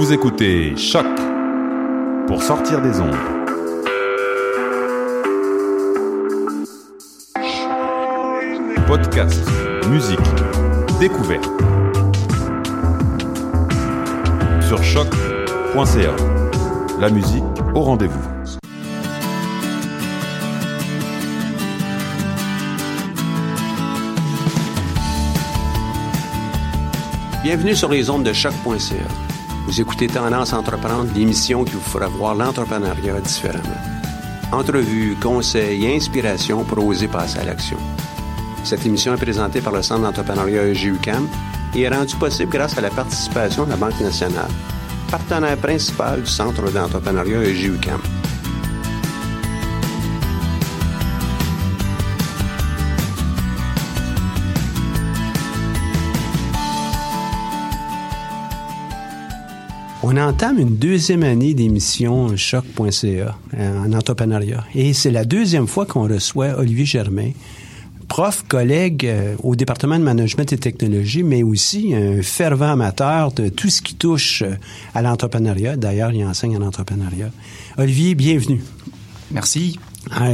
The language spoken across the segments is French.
Vous écoutez Choc pour sortir des ondes. Podcast, musique, découverte. Sur choc.ca. La musique au rendez-vous. Bienvenue sur les ondes de choc.ca. Vous écoutez Tendance Entreprendre, l'émission qui vous fera voir l'entrepreneuriat différemment. Entrevues, conseils et inspirations pour oser passer à l'action. Cette émission est présentée par le Centre d'entrepreneuriat EGUCAM et est rendue possible grâce à la participation de la Banque nationale, partenaire principal du Centre d'entrepreneuriat EGUCAM. On entame une deuxième année d'émission choc.ca euh, en entrepreneuriat. Et c'est la deuxième fois qu'on reçoit Olivier Germain, prof, collègue euh, au département de management et technologie, mais aussi un fervent amateur de tout ce qui touche euh, à l'entrepreneuriat. D'ailleurs, il enseigne en entrepreneuriat. Olivier, bienvenue. Merci.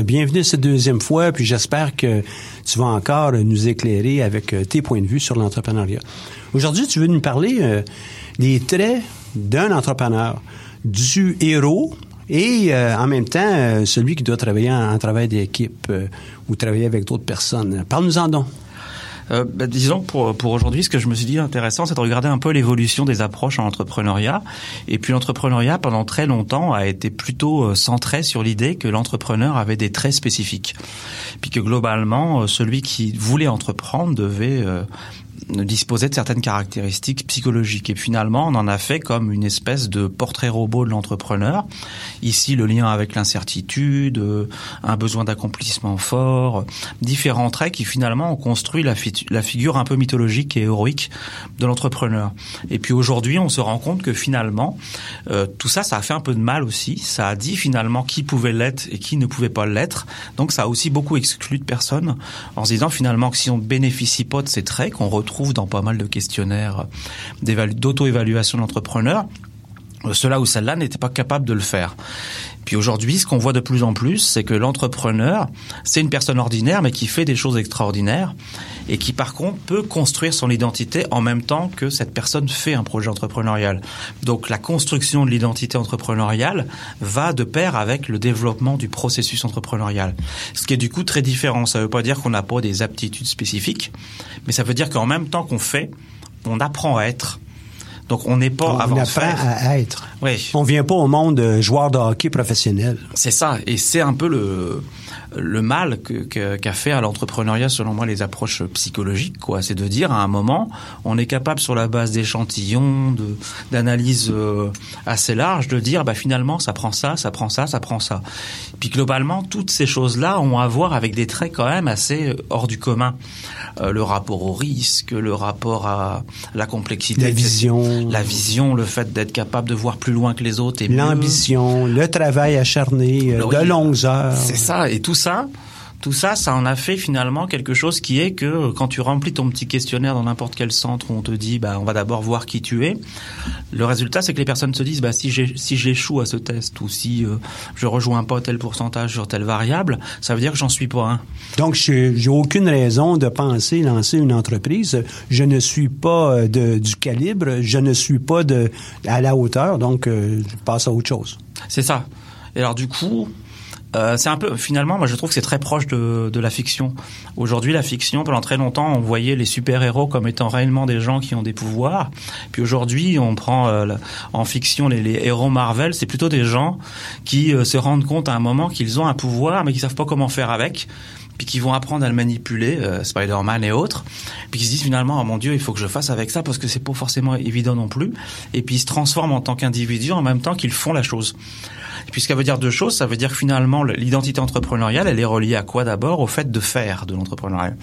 bienvenue cette deuxième fois, puis j'espère que tu vas encore nous éclairer avec tes points de vue sur l'entrepreneuriat. Aujourd'hui, tu veux nous parler des traits d'un entrepreneur, du héros et euh, en même temps euh, celui qui doit travailler en, travail d'équipe euh, ou travailler avec d'autres personnes. Parle-nous-en donc. Euh, bah, disons pour pour aujourd'hui, ce que je me suis dit intéressant, c'est de regarder un peu l'évolution des approches en entrepreneuriat. Et puis l'entrepreneuriat, pendant très longtemps, a été plutôt centré sur l'idée que l'entrepreneur avait des traits spécifiques, puis que globalement, celui qui voulait entreprendre devait disposait de certaines caractéristiques psychologiques. Et finalement, on en a fait comme une espèce de portrait robot de l'entrepreneur. Ici, le lien avec l'incertitude, un besoin d'accomplissement fort, différents traits qui finalement ont construit la, la figure un peu mythologique et héroïque de l'entrepreneur. Et puis aujourd'hui, on se rend compte que finalement, euh, tout ça, ça a fait un peu de mal aussi. Ça a dit finalement qui pouvait l'être et qui ne pouvait pas l'être. Donc ça a aussi beaucoup exclu de personnes en se disant finalement que si on ne bénéficie pas de ces traits qu'on retrouve dans pas mal de questionnaires d'auto-évaluation de l'entrepreneur, euh, cela ou celle-là n'était pas capable de le faire. Puis aujourd'hui, ce qu'on voit de plus en plus, c'est que l'entrepreneur, c'est une personne ordinaire, mais qui fait des choses extraordinaires et qui, par contre, peut construire son identité en même temps que cette personne fait un projet entrepreneurial. Donc, la construction de l'identité entrepreneuriale va de pair avec le développement du processus entrepreneurial. Ce qui est du coup très différent. Ça ne veut pas dire qu'on n'a pas des aptitudes spécifiques, mais ça veut dire qu'en même temps qu'on fait, on apprend à être donc on n'est pas on avant apprend à être. Oui. On vient pas au monde de joueur de hockey professionnel. C'est ça, et c'est un peu le le mal qu'a que, fait à l'entrepreneuriat, selon moi, les approches psychologiques. quoi. C'est de dire à un moment, on est capable sur la base d'échantillons, d'analyses euh, assez larges, de dire bah finalement ça prend ça, ça prend ça, ça prend ça. Puis globalement, toutes ces choses-là ont à voir avec des traits quand même assez euh, hors du commun. Euh, le rapport au risque, le rapport à la complexité, la vision, la vision, le fait d'être capable de voir plus loin que les autres et l'ambition, le travail acharné de longues heures. C'est ça, et tout ça, tout ça, ça en a fait finalement quelque chose qui est que quand tu remplis ton petit questionnaire dans n'importe quel centre où on te dit bah on va d'abord voir qui tu es, le résultat c'est que les personnes se disent bah si j'ai si j'échoue à ce test ou si euh, je rejoins pas tel pourcentage sur telle variable, ça veut dire que j'en suis pas un. Donc j'ai aucune raison de penser lancer une entreprise, je ne suis pas euh, de, du calibre, je ne suis pas de à la hauteur, donc euh, je passe à autre chose. C'est ça. Et alors du coup, euh, c'est un peu finalement moi je trouve que c'est très proche de, de la fiction. Aujourd'hui la fiction pendant très longtemps on voyait les super-héros comme étant réellement des gens qui ont des pouvoirs. Puis aujourd'hui on prend euh, en fiction les, les, héros Marvel, c'est plutôt des gens qui euh, se rendent compte à un moment qu'ils ont un pouvoir mais qui savent pas comment faire avec puis qui vont apprendre à le manipuler, euh, Spider-Man et autres, puis qui se disent finalement, oh mon Dieu, il faut que je fasse avec ça parce que c'est pas forcément évident non plus, et puis ils se transforment en tant qu'individu en même temps qu'ils font la chose. Et puis ce veut dire deux choses, ça veut dire que finalement l'identité entrepreneuriale, elle est reliée à quoi d'abord? Au fait de faire de l'entrepreneuriat.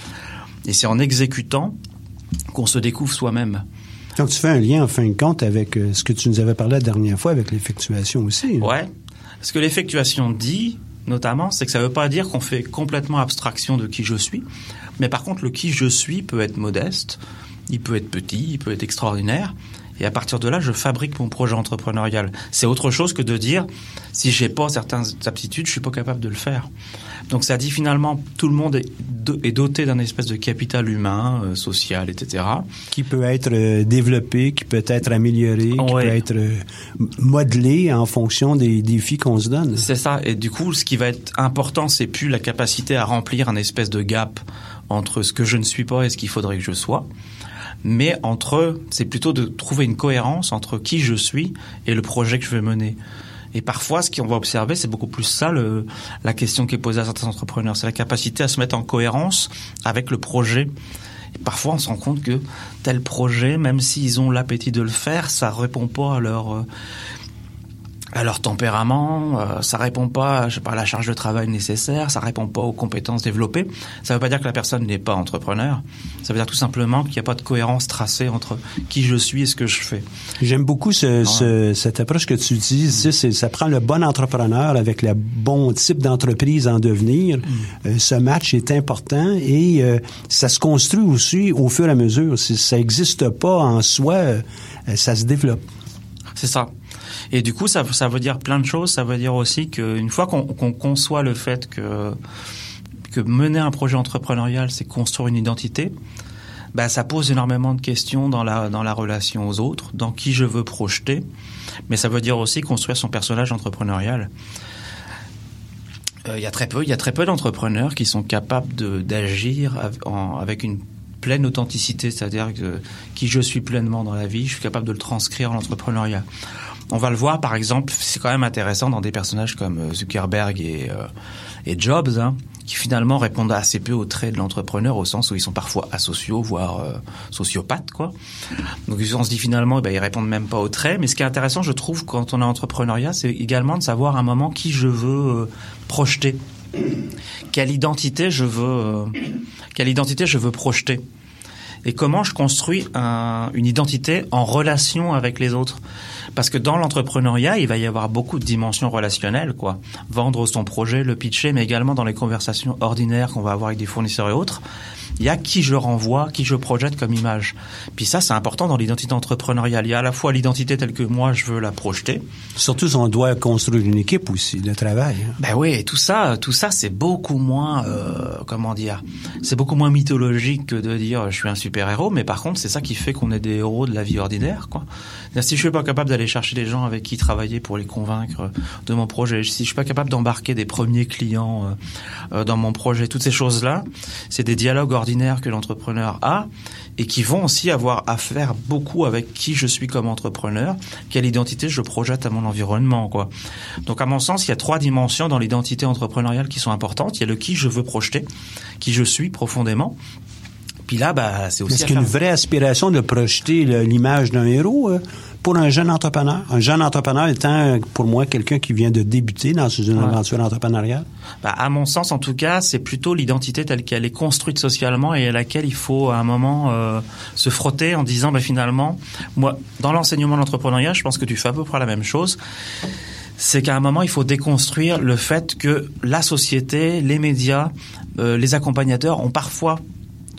Et c'est en exécutant qu'on se découvre soi-même. Donc tu fais un lien en fin de compte avec euh, ce que tu nous avais parlé la dernière fois avec l'effectuation aussi. Hein? Ouais. Ce que l'effectuation dit, notamment, c'est que ça ne veut pas dire qu'on fait complètement abstraction de qui je suis, mais par contre, le qui je suis peut être modeste, il peut être petit, il peut être extraordinaire, et à partir de là, je fabrique mon projet entrepreneurial. C'est autre chose que de dire si j'ai pas certaines aptitudes, je suis pas capable de le faire. Donc ça dit finalement tout le monde est, doté d'un espèce de capital humain, euh, social, etc. Qui peut être euh, développé, qui peut être amélioré, qui peut être euh, modelé en fonction des défis qu'on se donne. C'est ça. Et du coup, ce qui va être important, c'est plus la capacité à remplir un espèce de gap entre ce que je ne suis pas et ce qu'il faudrait que je sois mais entre, c'est plutôt de trouver une cohérence entre qui je suis et le projet que je vais mener. Et parfois, ce qu'on va observer, c'est beaucoup plus ça le, la question qui est posée à certains entrepreneurs, c'est la capacité à se mettre en cohérence avec le projet. Et parfois, on se rend compte que tel projet, même s'ils ont l'appétit de le faire, ça répond pas à leur euh, à leur tempérament, euh, ça répond pas, je sais pas, à la charge de travail nécessaire, ça répond pas aux compétences développées. Ça veut pas dire que la personne n'est pas entrepreneur. Ça veut dire tout simplement qu'il n'y a pas de cohérence tracée entre qui je suis et ce que je fais. J'aime beaucoup ce, ce, cette approche que tu utilises. c'est ça prend le bon entrepreneur avec le bon type d'entreprise en devenir. Mm. Euh, ce match est important et euh, ça se construit aussi au fur et à mesure. Si ça n'existe pas en soi, euh, ça se développe. C'est ça. Et du coup, ça, ça veut dire plein de choses. Ça veut dire aussi qu'une fois qu'on conçoit le fait que, que mener un projet entrepreneurial, c'est construire une identité, bah, ça pose énormément de questions dans la, dans la relation aux autres, dans qui je veux projeter. Mais ça veut dire aussi construire son personnage entrepreneurial. Euh, il y a très peu, peu d'entrepreneurs qui sont capables d'agir avec une pleine authenticité, c'est-à-dire qui je suis pleinement dans la vie, je suis capable de le transcrire en l'entrepreneuriat. On va le voir, par exemple, c'est quand même intéressant dans des personnages comme euh, Zuckerberg et, euh, Jobs, hein, qui finalement répondent assez peu aux traits de l'entrepreneur, au sens où ils sont parfois asociaux, voire euh, sociopathes, quoi. Donc on se dit finalement, eh ben, ils répondent même pas aux traits. Mais ce qui est intéressant, je trouve, quand on est entrepreneuriat, c'est également de savoir à un moment qui je veux projeter, quelle identité je veux, quelle identité je veux projeter et comment je construis un, une identité en relation avec les autres? Parce que dans l'entrepreneuriat, il va y avoir beaucoup de dimensions relationnelles, quoi. Vendre son projet, le pitcher, mais également dans les conversations ordinaires qu'on va avoir avec des fournisseurs et autres il y a qui je renvoie, qui je projette comme image. Puis ça, c'est important dans l'identité entrepreneuriale. Il y a à la fois l'identité telle que moi, je veux la projeter. Surtout si on doit construire une équipe aussi, le travail. Hein. Ben oui, tout ça, tout ça, c'est beaucoup moins, euh, comment dire, c'est beaucoup moins mythologique que de dire je suis un super héros. Mais par contre, c'est ça qui fait qu'on est des héros de la vie ordinaire, quoi. Si je suis pas capable d'aller chercher des gens avec qui travailler pour les convaincre de mon projet, si je suis pas capable d'embarquer des premiers clients euh, euh, dans mon projet, toutes ces choses-là, c'est des dialogues ordinaires que l'entrepreneur a et qui vont aussi avoir à faire beaucoup avec qui je suis comme entrepreneur, quelle identité je projette à mon environnement, quoi. Donc, à mon sens, il y a trois dimensions dans l'identité entrepreneuriale qui sont importantes. Il y a le qui je veux projeter, qui je suis profondément, puis là, bah, c'est aussi. Est-ce qu'une vraie aspiration de projeter l'image d'un héros euh, pour un jeune entrepreneur? Un jeune entrepreneur étant, pour moi, quelqu'un qui vient de débuter dans une aventure entrepreneuriale? Bah, à mon sens, en tout cas, c'est plutôt l'identité telle qu'elle est construite socialement et à laquelle il faut, à un moment, euh, se frotter en disant, bah, finalement, moi, dans l'enseignement de l'entrepreneuriat, je pense que tu fais à peu près la même chose c'est qu'à un moment, il faut déconstruire le fait que la société, les médias, euh, les accompagnateurs ont parfois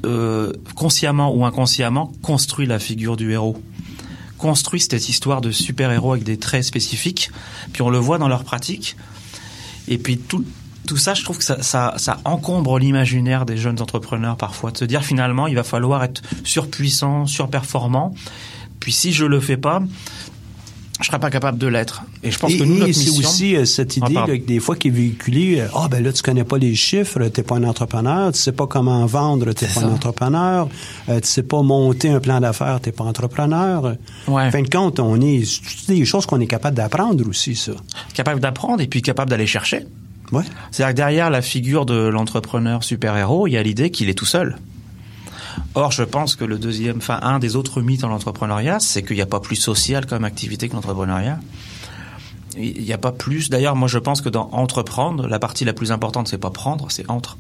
euh, consciemment ou inconsciemment, construit la figure du héros construit cette histoire de super-héros avec des traits spécifiques, puis on le voit dans leur pratique. Et puis tout, tout ça, je trouve que ça, ça, encombre l'imaginaire des jeunes entrepreneurs parfois, de se dire finalement, il va falloir être surpuissant, surperformant. Puis si je le fais pas, je serais pas capable de l'être. Et je pense et, que nous, notre c'est aussi euh, cette Ah, idée pardon. là, que des fois qui est véhiculée, euh, ah ben là tu connais pas les chiffres, t'es pas un entrepreneur, tu sais pas comment vendre, t'es pas ça. un entrepreneur, euh, tu sais pas monter un plan d'affaires, t'es pas entrepreneur. Ouais. En fin de compte, on est c'est des choses qu'on est capable d'apprendre aussi ça. capable d'apprendre et puis capable d'aller chercher. Ouais. C'est-à-dire que derrière la figure de l'entrepreneur super-héros, il y a l'idée qu'il est tout seul. Or, je pense que le deuxième, enfin, un des autres mythes dans l'entrepreneuriat, c'est qu'il n'y a pas plus social comme activité que l'entrepreneuriat. Il n'y a pas plus. D'ailleurs, moi, je pense que dans entreprendre, la partie la plus importante, c'est pas prendre, c'est entre.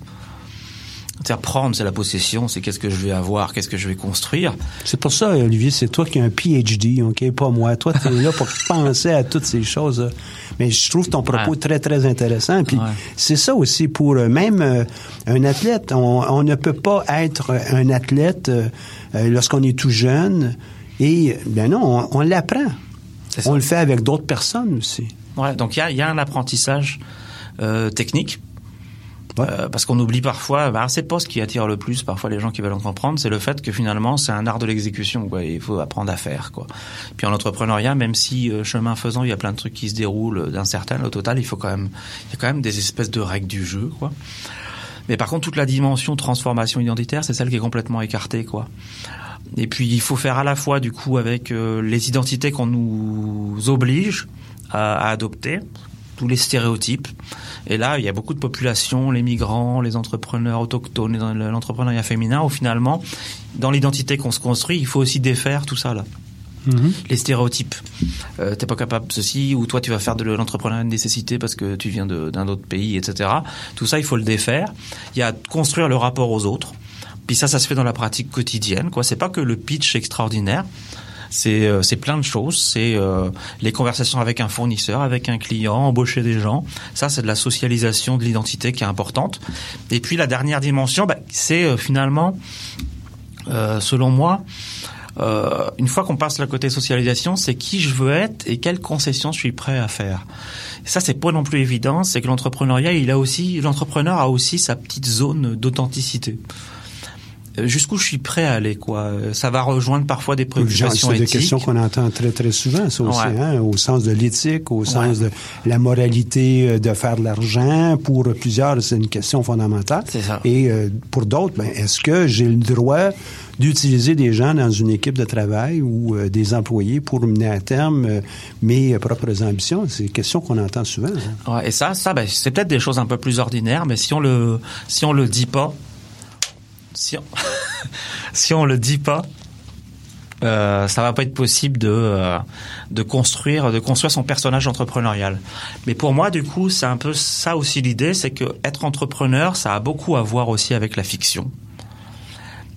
C'est-à-dire prendre, c'est la possession, c'est qu'est-ce que je vais avoir, qu'est-ce que je vais construire. C'est pour ça, Olivier, c'est toi qui as un PhD, OK, pas moi. Toi, tu es là pour penser à toutes ces choses. Mais je trouve ton propos Ouais. très, très intéressant. Puis Ouais. c'est ça aussi pour euh, même euh, un athlète. On, on ne peut pas être un athlète euh, euh, lorsqu'on est tout jeune. Et, ben non, on, on l'apprend. C'est. On le fait avec d'autres personnes aussi. Ouais, donc il y a, il y a un apprentissage euh, technique. Euh, parce qu'on oublie parfois, bah, c'est pas ce qui attire le plus parfois les gens qui veulent entreprendre, c'est le fait que finalement c'est un art de l'exécution. Quoi. Il faut apprendre à faire. Quoi. Puis en entrepreneuriat, même si euh, chemin faisant, il y a plein de trucs qui se déroulent d'un certain, au total, il faut quand même, il y a quand même des espèces de règles du jeu. Quoi. Mais par contre, toute la dimension transformation identitaire, c'est celle qui est complètement écartée. Quoi. Et puis il faut faire à la fois du coup avec euh, les identités qu'on nous oblige à adopter, tous les stéréotypes. Et là, il y a beaucoup de populations, les migrants, les entrepreneurs autochtones, les- l'entrepreneuriat féminin, où finalement, dans l'identité qu'on se construit, il faut aussi défaire tout ça là. Les stéréotypes. Euh, T'es pas capable de ceci, ou toi tu vas faire de l'entrepreneuriat de nécessité parce que tu viens d'un autre pays, etc. Tout ça, il faut le défaire. Il y a construire le rapport aux autres. Puis ça, ça se fait dans la pratique quotidienne. Quoi, c'est pas que le pitch extraordinaire. C'est euh, c'est plein de choses. C'est euh, les conversations avec un fournisseur, avec un client, embaucher des gens. Ça, c'est de la socialisation de l'identité qui est importante. Et puis la dernière dimension, bah, c'est euh, finalement, euh, selon moi, euh, une fois qu'on passe le côté socialisation, c'est qui je veux être et quelles concessions je suis prêt à faire. Et ça, c'est pas non plus évident. C'est que l'entrepreneuriat, il a aussi, l'entrepreneur a aussi sa petite zone d'authenticité. Jusqu'où je suis prêt à aller, quoi? Ça va rejoindre parfois des préoccupations C'est des questions qu'on entend très, très souvent, ça aussi, Ouais. hein, au sens de l'éthique, au sens de la moralité euh, de faire de l'argent. Pour plusieurs, c'est une question fondamentale. Ça. Et euh, pour d'autres, ben, est-ce que j'ai le droit d'utiliser des gens dans une équipe de travail ou euh, des employés pour mener à terme euh, mes propres ambitions? C'est une question qu'on entend souvent. hein. Ouais, et ça, ça, ben, c'est peut-être des choses un peu plus ordinaires, mais si on le, si on le dit pas, si on, si on le dit pas, euh, ça va pas être possible de euh, de construire de construire son personnage entrepreneurial. Mais pour moi, du coup, c'est un peu ça aussi l'idée, c'est que être entrepreneur, ça a beaucoup à voir aussi avec la fiction.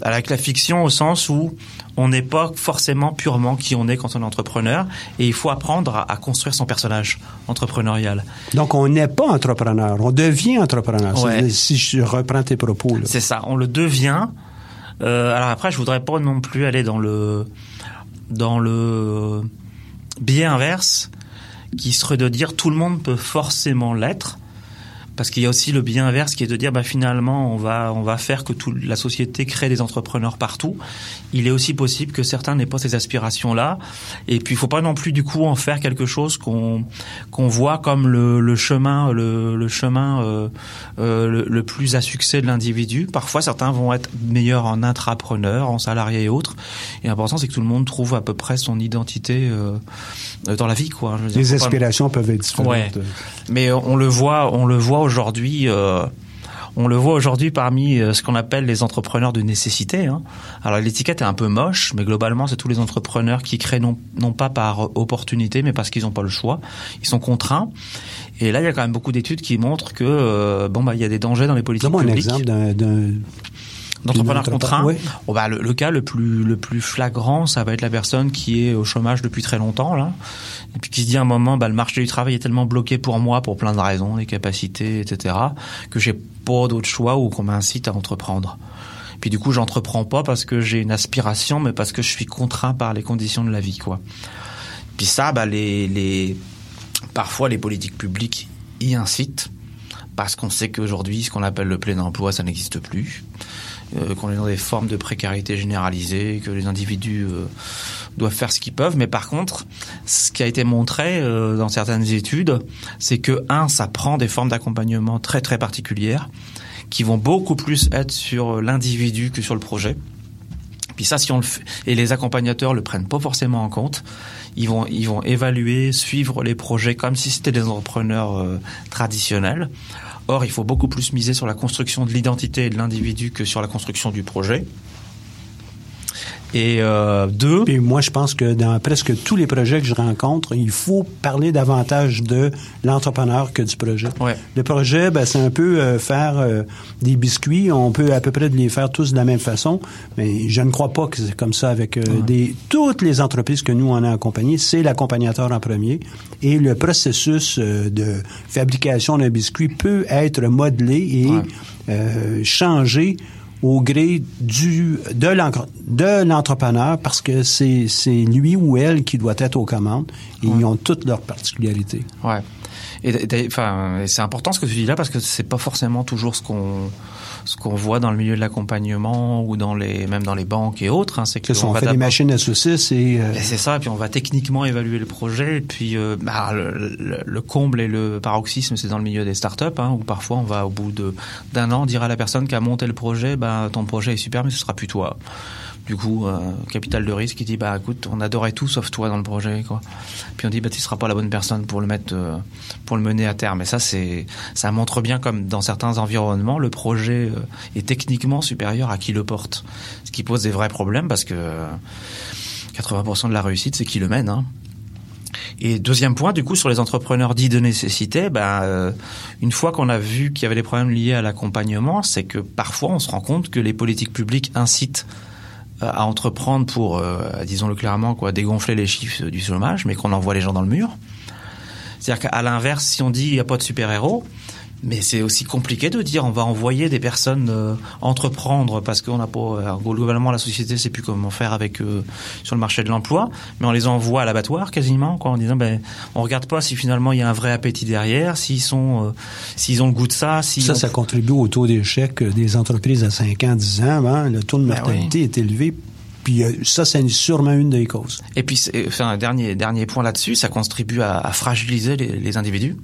Avec la fiction au sens où on n'est pas forcément purement qui on est quand on est entrepreneur, et il faut apprendre à, à construire son personnage entrepreneurial. Donc, on n'est pas entrepreneur, on devient entrepreneur. Ouais. Si je reprends tes propos. C'est ça, on le devient. Euh, alors après, je voudrais pas non plus aller dans le dans le biais inverse, qui serait de dire tout le monde peut forcément l'être, parce qu'il y a aussi le biais inverse qui est de dire bah finalement on va on va faire que toute la société crée des entrepreneurs partout. Il est aussi possible que certains n'aient pas ces aspirations là, et puis il faut pas non plus du coup en faire quelque chose qu'on qu'on voit comme le, le chemin le, le chemin euh, euh, le, le plus à succès de l'individu. Parfois certains vont être meilleurs en intrapreneur, en salarié et autres. Et l'important c'est que tout le monde trouve à peu près son identité euh, dans la vie quoi. Je veux dire, Les pas- aspirations peuvent être différentes. Ouais. Mais on le voit, on le voit aujourd'hui. euh, on le voit aujourd'hui parmi euh, ce qu'on appelle les entrepreneurs de nécessité. hein. Alors l'étiquette est un peu moche, mais globalement c'est tous les entrepreneurs qui créent non, non pas par opportunité, mais parce qu'ils n'ont pas le choix. Ils sont contraints. Et là, il y a quand même beaucoup d'études qui montrent que euh, bon bah il y a des dangers dans les politiques Donne-moi un publiques exemple d'un- d'un d'entrepreneur D'une contraint. entrepre- oui. Oh, bah, le, le cas le plus le plus flagrant, ça va être la personne qui est au chômage depuis très longtemps là, et puis qui se dit à un moment, bah, le marché du travail est tellement bloqué pour moi pour plein de raisons, les capacités, etc., que j'ai pas d'autre choix ou qu'on m'incite à entreprendre. Puis du coup, j'entreprends pas parce que j'ai une aspiration, mais parce que je suis contraint par les conditions de la vie, quoi. Puis ça, bah, les, les parfois les politiques publiques y incitent parce qu'on sait qu'aujourd'hui, ce qu'on appelle le plein emploi, ça n'existe plus. Euh, qu'on est dans des formes de précarité généralisée, que les individus euh, doivent faire ce qu'ils peuvent. Mais par contre, ce qui a été montré euh, dans certaines études, c'est que un, ça prend des formes d'accompagnement très très particulières, qui vont beaucoup plus être sur l'individu que sur le projet. Puis ça, si on le fait, et les accompagnateurs le prennent pas forcément en compte, ils vont ils vont évaluer, suivre les projets comme si c'était des entrepreneurs traditionnels. Or, il faut beaucoup plus miser sur la construction de l'identité de l'individu que sur la construction du projet. Et euh, deux. Et moi, je pense que dans presque tous les projets que je rencontre, il faut parler davantage de l'entrepreneur que du projet. Ouais. Le projet, ben, c'est un peu euh, faire euh, des biscuits. On peut à peu près les faire tous de la même façon, mais je ne crois pas que c'est comme ça avec euh, des toutes les entreprises que nous on a accompagnées. C'est l'accompagnateur en premier et le processus euh, de fabrication d'un biscuit peut être modelé et Ouais. changé au gré du de l'en- de l'entrepreneur parce que c'est c'est lui ou elle qui doit être aux commandes et ils ont toutes leurs particularités. Ouais. Et, et- enfin, et c'est important ce que tu dis là parce que c'est pas forcément toujours ce qu'on ce qu'on voit dans le milieu de l'accompagnement ou dans les même dans les banques et autres. Hein, c'est que ça, on va fait des machines à saucisses et euh, c'est ça, et puis on va techniquement évaluer le projet, et puis euh, bah, le, le- le comble et le paroxysme, c'est dans le milieu des startups, hein, où parfois on va au bout de d'un an dire à la personne qui a monté le projet, bah ton projet est super, mais ce sera plus toi. Du coup, euh, capital de risque, il dit bah écoute, on adorait tout sauf toi dans le projet, quoi. Puis on dit bah tu seras pas la bonne personne pour le mettre, euh, pour le mener à terme. Et ça c'est, ça montre bien comme dans certains environnements, le projet euh, est techniquement supérieur à qui le porte, ce qui pose des vrais problèmes parce que euh, 80% de la réussite, c'est qui le mène. Hein. Et deuxième point, du coup, sur les entrepreneurs dits de nécessité, ben, une fois qu'on a vu qu'il y avait des problèmes liés à l'accompagnement, c'est que parfois on se rend compte que les politiques publiques incitent à entreprendre pour, euh, disons-le clairement, quoi, dégonfler les chiffres du chômage, mais qu'on envoie les gens dans le mur. C'est-à-dire qu'à l'inverse, si on dit il n'y a pas de super-héros, mais c'est aussi compliqué de dire on va envoyer des personnes euh, entreprendre parce qu'on n'a pas euh, globalement la société sait plus comment faire avec eux sur le marché de l'emploi, mais on les envoie à l'abattoir quasiment quoi en disant ben on regarde pas si finalement il y a un vrai appétit derrière, s'ils sont euh, s'ils ont le goût de ça, si ça, ça contribue au taux d'échec des entreprises à 5 ans, 10 ans. hein. Le taux de Ben mortalité est élevé. Puis euh, ça, c'est sûrement une des causes. Et puis, enfin, un dernier, dernier point là-dessus, ça contribue à, à fragiliser les, les individus.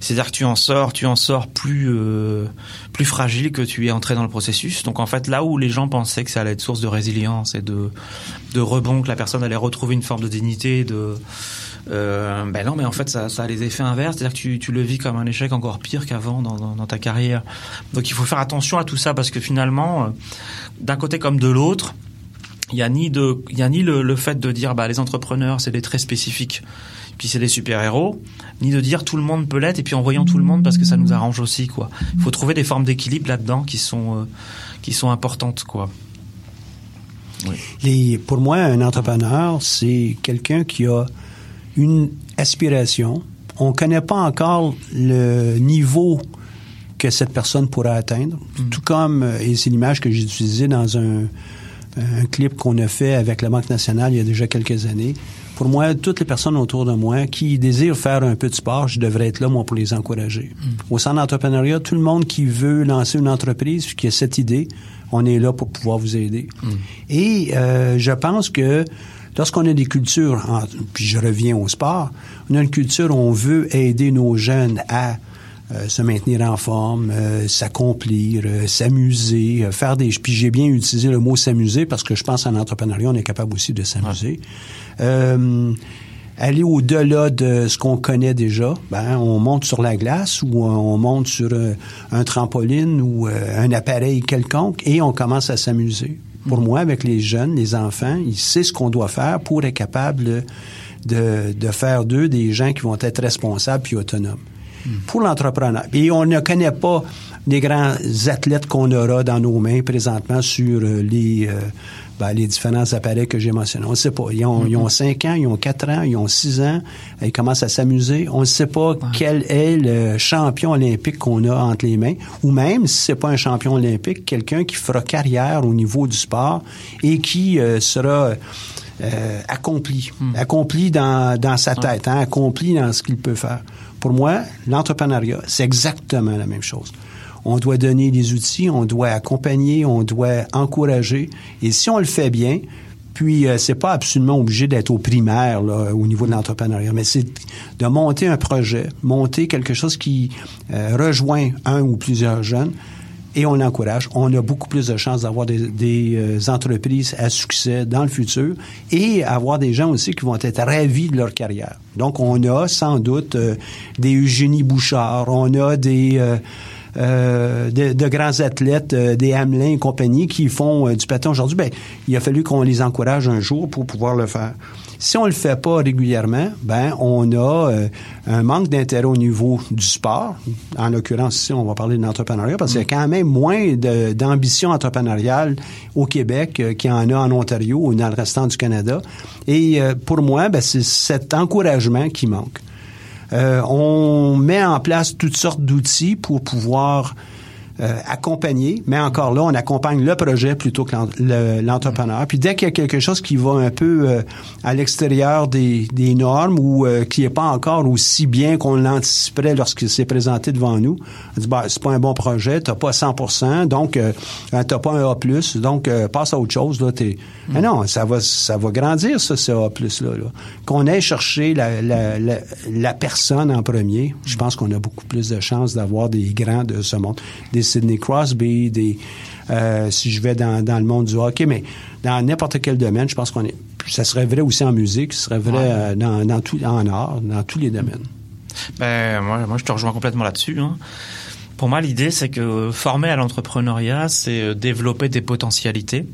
C'est-à-dire que tu en sors, tu en sors plus euh, plus fragile que tu es entré dans le processus. Donc en fait, là où les gens pensaient que ça allait être source de résilience et de de rebond, que la personne allait retrouver une forme de dignité, de euh, ben non, mais en fait, ça, ça a les effets inverses. C'est-à-dire que tu, tu le vis comme un échec encore pire qu'avant dans, dans, ta carrière. Donc il faut faire attention à tout ça parce que finalement, euh, d'un côté comme de l'autre, il y a ni de, il y a ni le, le fait de dire bah les entrepreneurs c'est des traits spécifiques, puis c'est des super héros, ni de dire tout le monde peut l'être et puis en voyant tout le monde parce que ça nous arrange aussi quoi. Il faut trouver des formes d'équilibre là-dedans qui sont euh, qui sont importantes quoi. Les, pour moi, un entrepreneur, c'est quelqu'un qui a une aspiration. On ne connaît pas encore le niveau que cette personne pourra atteindre. Tout comme, et c'est l'image que j'ai utilisée dans un, un clip qu'on a fait avec la Banque nationale il y a déjà quelques années. Pour moi, toutes les personnes autour de moi qui désirent faire un peu de sport, je devrais être là, moi, pour les encourager. Au centre d'entrepreneuriat, tout le monde qui veut lancer une entreprise, qui a cette idée, on est là pour pouvoir vous aider. Et euh, je pense que lorsqu'on a des cultures, en- puis je reviens au sport, on a une culture où on veut aider nos jeunes à euh, se maintenir en forme, euh, s'accomplir, euh, s'amuser, euh, faire des... Puis j'ai bien utilisé le mot s'amuser parce que je pense en entrepreneuriat, on est capable aussi de s'amuser. Euh, aller au-delà de ce qu'on connaît déjà, ben, on monte sur la glace ou on monte sur un trampoline ou un appareil quelconque et on commence à s'amuser. Pour moi, avec les jeunes, les enfants, ils savent ce qu'on doit faire pour être capable de, de faire d'eux des gens qui vont être responsables puis autonomes. Pour l'entrepreneur. Et on ne connaît pas les grands athlètes qu'on aura dans nos mains présentement sur euh, les, euh, ben, les différents appareils que j'ai mentionnés. On ne sait pas. Ils ont, ils ont 5 ans, ils ont 4 ans, ils ont 6 ans. Ils commencent à s'amuser. On ne sait pas quel est le champion olympique qu'on a entre les mains. Ou même, si c'est pas un champion olympique, quelqu'un qui fera carrière au niveau du sport et qui euh, sera euh, accompli. Accompli dans, dans sa tête, hein, accompli dans ce qu'il peut faire. Pour moi, l'entrepreneuriat, c'est exactement la même chose. on doit donner des outils, on doit accompagner, on doit encourager. Et si on le fait bien, puis euh, c'est pas absolument obligé d'être au primaire là, au niveau de l'entrepreneuriat, mais c'est de monter un projet, monter quelque chose qui euh, rejoint un ou plusieurs jeunes et on l'encourage. On a beaucoup plus de chances d'avoir des, des euh, entreprises à succès dans le futur et avoir des gens aussi qui vont être ravis de leur carrière. Donc, on a sans doute euh, des Eugénie Bouchard, on a des... Euh, euh, de, de, grands athlètes, euh, des Hamelin et compagnie qui font euh, du patin aujourd'hui, ben, il a fallu qu'on les encourage un jour pour pouvoir le faire. Si on le fait pas régulièrement, ben on a un manque d'intérêt au niveau du sport. En l'occurrence ici, on va parler de l'entrepreneuriat parce qu'il y a quand même moins d'ambition entrepreneuriale au Québec qu'il y en a en Ontario ou dans le restant du Canada. Et pour moi, ben, c'est cet encouragement qui manque. Euh, on met en place toutes sortes d'outils pour pouvoir euh, accompagner, mais encore là, on accompagne le projet plutôt que l'entrepreneur. Puis dès qu'il y a quelque chose qui va un peu euh, à l'extérieur des, des, normes ou euh, qui n'est pas encore aussi bien qu'on l'anticiperait lorsqu'il s'est présenté devant nous, on dit bah, c'est pas un bon projet, t'as pas 100% donc euh, t'as pas un A+, donc passe à autre chose là. T'es... Mm. Mais non, ça va ça va grandir ça, ce A+, là. là. Qu'on ait cherché la, la, la, la, personne en premier, je pense qu'on a beaucoup plus de chances d'avoir des grands de ce monde, des Sidney Crosby, des euh, si je vais dans, dans, le monde du hockey, mais dans n'importe quel domaine, je pense qu'on est. Ça serait vrai aussi en musique, ça serait vrai ouais. euh, dans, dans tout, en art, dans tous les domaines. Ben moi, moi je te rejoins complètement là-dessus. Hein. Pour moi, l'idée, c'est que former à l'entrepreneuriat, c'est euh, développer des potentialités,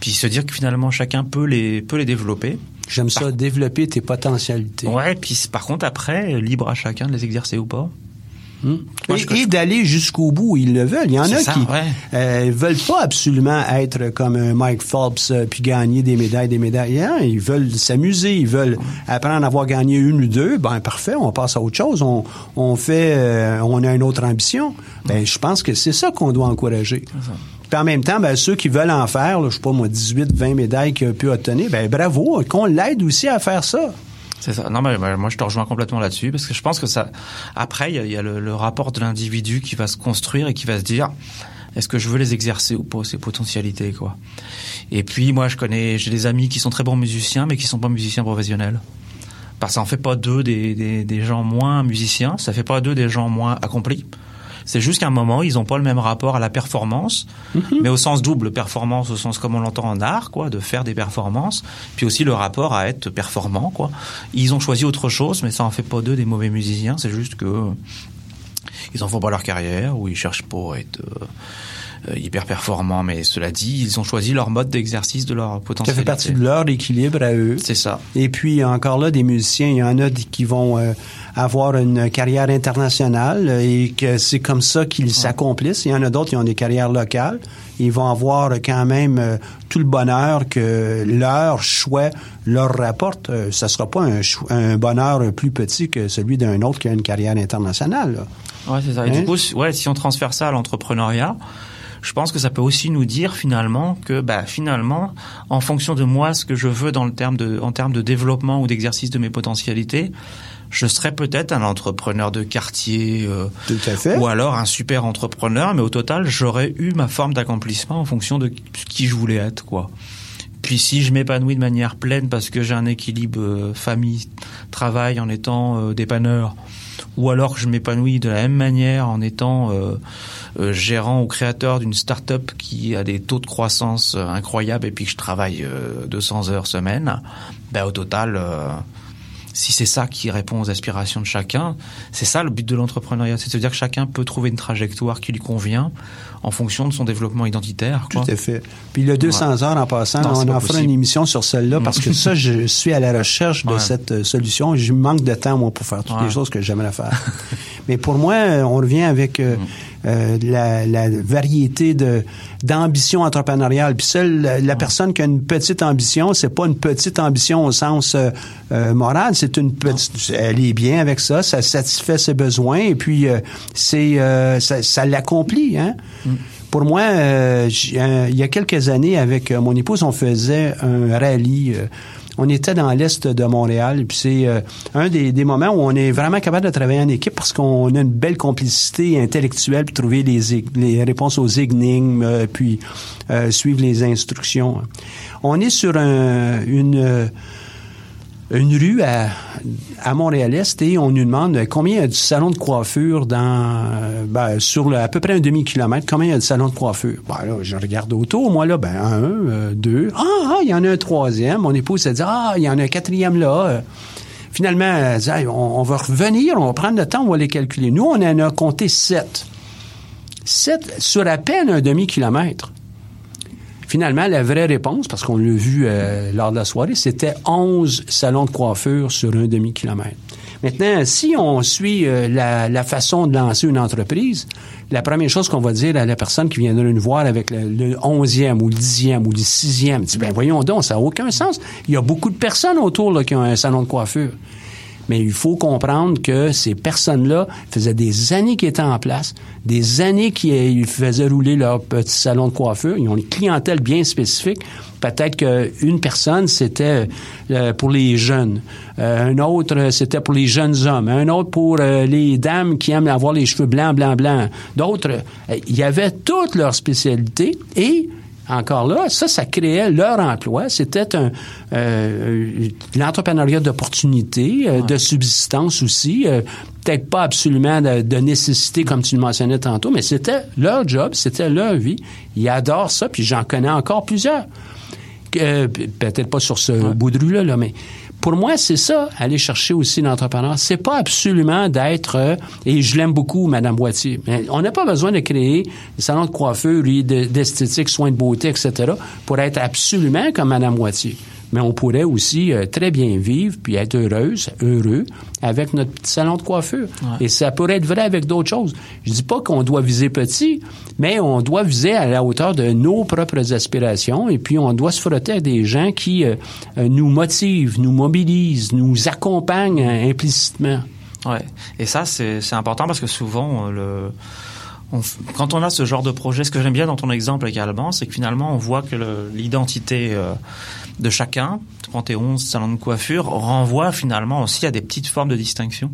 puis se dire que finalement chacun peut les peut les développer. J'aime ça, développer tes potentialités. Ouais, puis par contre après, libre à chacun de les exercer ou pas. Moi, et, et d'aller jusqu'au bout, ils le veulent. Il y en a ça, qui ouais. euh, veulent pas absolument être comme un Mike Phelps euh, puis gagner des médailles, des médailles. Hein? Ils veulent s'amuser, ils veulent apprendre à avoir gagné une ou deux. Ben parfait, on passe à autre chose. On, on fait, euh, on a une autre ambition. Ben je pense que c'est ça qu'on doit encourager. Puis en même temps, ben, ceux qui veulent en faire, là, je sais pas moi, 18, 20 médailles qu'il a pu obtenir, ben bravo, qu'on l'aide aussi à faire ça. C'est ça. Non, mais moi je te rejoins complètement là-dessus parce que je pense que ça. Après, il y a, le, rapport de l'individu qui va se construire et qui va se dire est-ce que je veux les exercer ou pas ces potentialités quoi. Et puis moi je connais, j'ai des amis qui sont très bons musiciens mais qui sont pas musiciens professionnels. Parce que ça en fait pas d'eux des, des, des gens moins musiciens, ça fait pas d'eux des gens moins accomplis. C'est juste qu'à un moment, ils n'ont pas le même rapport à la performance, -hmm. mais au sens double, performance au sens comme on l'entend en art, quoi, de faire des performances, puis aussi le rapport à être performant, quoi. Ils ont choisi autre chose, mais ça en fait pas d'eux des mauvais musiciens. C'est juste que ils en font pas leur carrière ou ils cherchent pas à être euh, hyper performants, mais cela dit, ils ont choisi leur mode d'exercice de leur potentiel. Ça fait partie de leur équilibre à eux. C'est ça. Et puis encore là, des musiciens, il y en a qui vont euh, avoir une carrière internationale et que c'est comme ça qu'ils ouais. s'accomplissent. Il y en a d'autres qui ont des carrières locales. Ils vont avoir quand même euh, tout le bonheur que leur choix leur rapporte. Euh, ça sera pas un, un, bonheur plus petit que celui d'un autre qui a une carrière internationale. Là. Ouais, c'est ça. Et hein? du coup, ouais, si on transfère ça à l'entrepreneuriat, je pense que ça peut aussi nous dire finalement que bah, finalement, en fonction de moi, ce que je veux dans le terme de, en termes de développement ou d'exercice de mes potentialités, je serais peut-être un entrepreneur de quartier euh, ou alors un super entrepreneur, mais au total, j'aurais eu ma forme d'accomplissement en fonction de qui je voulais être, quoi. Puis si je m'épanouis de manière pleine parce que j'ai un équilibre euh, famille travail en étant euh, dépanneur ou alors que je m'épanouis de la même manière en étant euh, gérant ou créateur d'une start-up qui a des taux de croissance euh, incroyables et puis que je travaille 200 heures semaine, ben au total si c'est ça qui répond aux aspirations de chacun, c'est ça le but de l'entrepreneuriat, c'est de se dire que chacun peut trouver une trajectoire qui lui convient en fonction de son développement identitaire. Quoi. Tout à fait. Puis le 200 ouais. heures en passant, non, on en fera une émission sur celle-là parce que ça, je suis à la recherche de cette euh, solution. Je manque de temps, moi, pour faire toutes ouais. les choses que j'aimerais faire. Mais pour moi, on revient avec euh, euh, la, la, variété de d'ambition entrepreneuriale. Puis seule la, la personne qui a une petite ambition, c'est pas une petite ambition au sens euh, euh, moral, c'est une petite. Elle est bien avec ça, ça satisfait ses besoins et puis c'est ça, ça l'accomplit. Hein. Mm. Pour moi, il y a quelques années, avec mon épouse, on faisait un rallye on était dans l'est de Montréal, puis c'est euh, un des, moments où on est vraiment capable de travailler en équipe parce qu'on a une belle complicité intellectuelle pour trouver les, les réponses aux énigmes, euh, puis euh, suivre les instructions. On est sur un, une une rue à, Montréal-Est et on nous demande combien il y a du salon de coiffure dans ben, sur à peu près un demi-kilomètre, combien il y a de salon de coiffure? Ben là, je regarde autour, moi là, ben un, euh, deux, ah, ah, il y en a un troisième. Mon épouse se dit Ah, il y en a un quatrième là. Finalement, elle dit, on, on, va revenir, on va prendre le temps, on va les calculer. Nous, on en a compté sept. Sept sur à peine un demi-kilomètre. Finalement, la vraie réponse, parce qu'on l'a vu euh, lors de la soirée, c'était 11 salons de coiffure sur un demi-kilomètre. Maintenant, si on suit euh, la, la, façon de lancer une entreprise, la première chose qu'on va dire à la personne qui viendra nous voir avec le, le 11e ou le 10e ou le 6e, dit, ben voyons donc, ça n'a aucun sens. Il y a beaucoup de personnes autour là, qui ont un salon de coiffure. Mais il faut comprendre que ces personnes-là faisaient des années qu'ils étaient en place, des années qu'ils faisaient rouler leur petit salon de coiffure. Ils ont une clientèle bien spécifique. Peut-être qu'une personne, c'était euh, pour les jeunes. Euh, un autre, c'était pour les jeunes hommes. Un autre pour euh, les dames qui aiment avoir les cheveux blancs, blancs, blancs. D'autres, il y avait toutes leurs spécialités et encore là, ça, ça créait leur emploi. C'était un euh, l'entrepreneuriat d'opportunité, euh, de subsistance aussi. Euh, Peut-être pas absolument de, de, nécessité, comme tu le mentionnais tantôt, mais c'était leur job, c'était leur vie. Ils adorent ça, puis j'en connais encore plusieurs. Peut-être pas sur ce ouais. bout de rue-là, là, mais pour moi, c'est ça, aller chercher aussi l'entrepreneur. C'est pas absolument d'être, euh, et je l'aime beaucoup, Madame Boitier, mais on n'a pas besoin de créer des salons de coiffure, d'esthétique, soins de beauté, etc., pour être absolument comme Madame Boitier mais on pourrait aussi euh, très bien vivre puis être heureuse, heureux avec notre petit salon de coiffure. Ouais. Et ça pourrait être vrai avec d'autres choses. Je dis pas qu'on doit viser petit, mais on doit viser à la hauteur de nos propres aspirations et puis on doit se frotter à des gens qui euh, nous motivent, nous mobilisent, nous accompagnent euh, implicitement. Ouais. Et ça, c'est important parce que souvent, le on, quand on a ce genre de projet, ce que j'aime bien dans ton exemple avec Alban, c'est que finalement, on voit que l'identité euh, de chacun, prends tes 11 salons de coiffure, renvoie finalement aussi à des petites formes de distinction.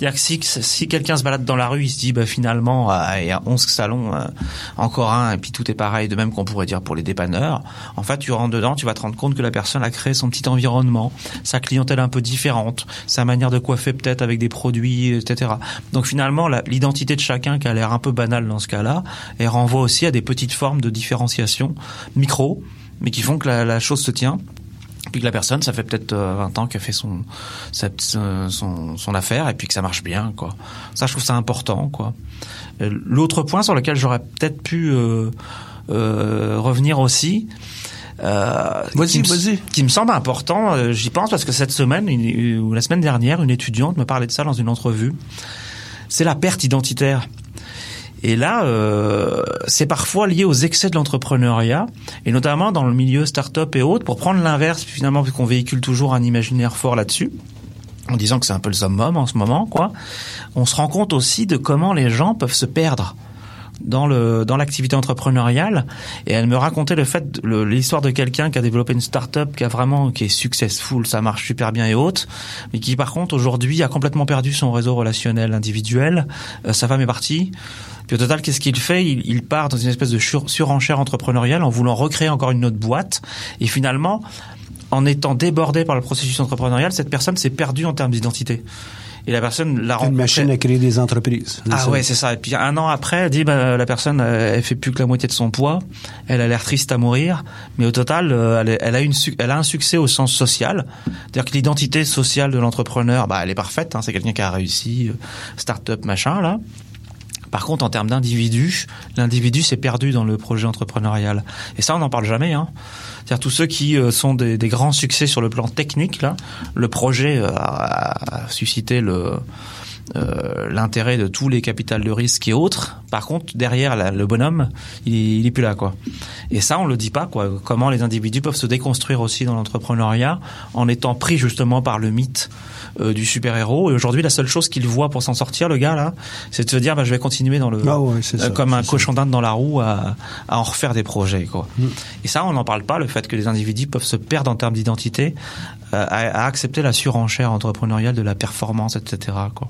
C'est-à-dire que si, si quelqu'un se balade dans la rue, il se dit bah, finalement euh, il y a 11 salons, euh, encore un, et puis tout est pareil, de même qu'on pourrait dire pour les dépanneurs. En fait, tu rentres dedans, tu vas te rendre compte que la personne a créé son petit environnement, sa clientèle un peu différente, sa manière de coiffer peut-être avec des produits, etc. Donc finalement, l'identité de chacun qui a l'air un peu banale dans ce cas-là, elle renvoie aussi à des petites formes de différenciation micro, mais qui font que la, la chose se tient puis que la personne, ça fait peut-être 20 ans qu'elle fait son, sa, son, son affaire et puis que ça marche bien, quoi. Ça, je trouve ça important, quoi. L'autre point sur lequel j'aurais peut-être pu euh, euh, revenir aussi, euh. Qui me semble important, euh, j'y pense parce que cette semaine une, ou la semaine dernière, une étudiante me parlait de ça dans une entrevue. C'est la perte identitaire. Et là, euh, c'est parfois lié aux excès de l'entrepreneuriat, et notamment dans le milieu start-up et autres, pour prendre l'inverse, finalement, vu qu'on véhicule toujours un imaginaire fort là-dessus, en disant que c'est un peu le summum en ce moment, quoi, on se rend compte aussi de comment les gens peuvent se perdre dans le dans l'activité entrepreneuriale. Et elle me racontait le fait l'histoire de quelqu'un qui a développé une start-up qui a vraiment qui est successful, ça marche super bien et haute, mais qui par contre aujourd'hui a complètement perdu son réseau relationnel individuel, euh, sa femme est partie. Puis au total, qu'est-ce qu'il fait? Il, part dans une espèce de sur, surenchère entrepreneuriale en voulant recréer encore une autre boîte. Et finalement en étant débordé par le processus entrepreneurial, cette personne s'est perdue en termes d'identité et la personne la rencontre. Une machine à créer des entreprises. Ah ça. ouais, c'est ça. Et puis un an après, elle dit bah, la personne elle fait plus que la moitié de son poids, elle a l'air triste à mourir, mais au total elle, elle, a une elle a un succès au sens social, c'est-à-dire que l'identité sociale de l'entrepreneur, bah elle est parfaite, hein, c'est quelqu'un qui a réussi, start-up machin là. Par contre, en termes d'individu, l'individu s'est perdu dans le projet entrepreneurial. Et ça, on n'en parle jamais. Hein. C'est-à-dire tous ceux qui euh, sont des, des, grands succès sur le plan technique, là, le projet euh, a suscité le euh, l'intérêt de tous les capitales de risque et autres. Par contre, derrière le bonhomme, il, il est plus là, quoi. Et ça, on le dit pas, quoi. Comment les individus peuvent se déconstruire aussi dans l'entrepreneuriat en étant pris justement par le mythe euh, du super-héros. Et aujourd'hui, la seule chose qu'il voit pour s'en sortir, le gars là, c'est de se dire, bah, je vais continuer dans le, Ah ouais, euh, comme un cochon d'Inde dans la roue à, à en refaire des projets, quoi. Mm. Et ça, on n'en parle pas, le fait que les individus peuvent se perdre en termes d'identité, euh, à, à accepter la surenchère entrepreneuriale de la performance, etc. Quoi.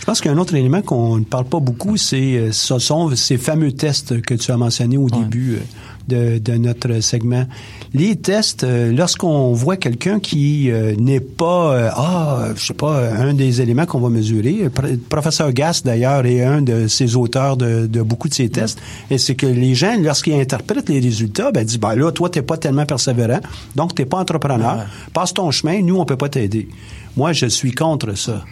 Je pense qu'un autre élément qu'on ne parle pas beaucoup, c'est euh, ce sont ces fameux tests que tu as mentionnés au début euh, de, de notre segment. Les tests, euh, lorsqu'on voit quelqu'un qui n'est pas, ah, je sais pas, un des éléments qu'on va mesurer, le professeur Gass d'ailleurs est un de ses auteurs de, de beaucoup de ces tests, et c'est que les gens, lorsqu'ils interprètent les résultats, ben, disent, ben là, toi, t'es pas tellement persévérant, donc t'es pas entrepreneur, passe ton chemin, nous, on peut pas t'aider. Moi, je suis contre ça.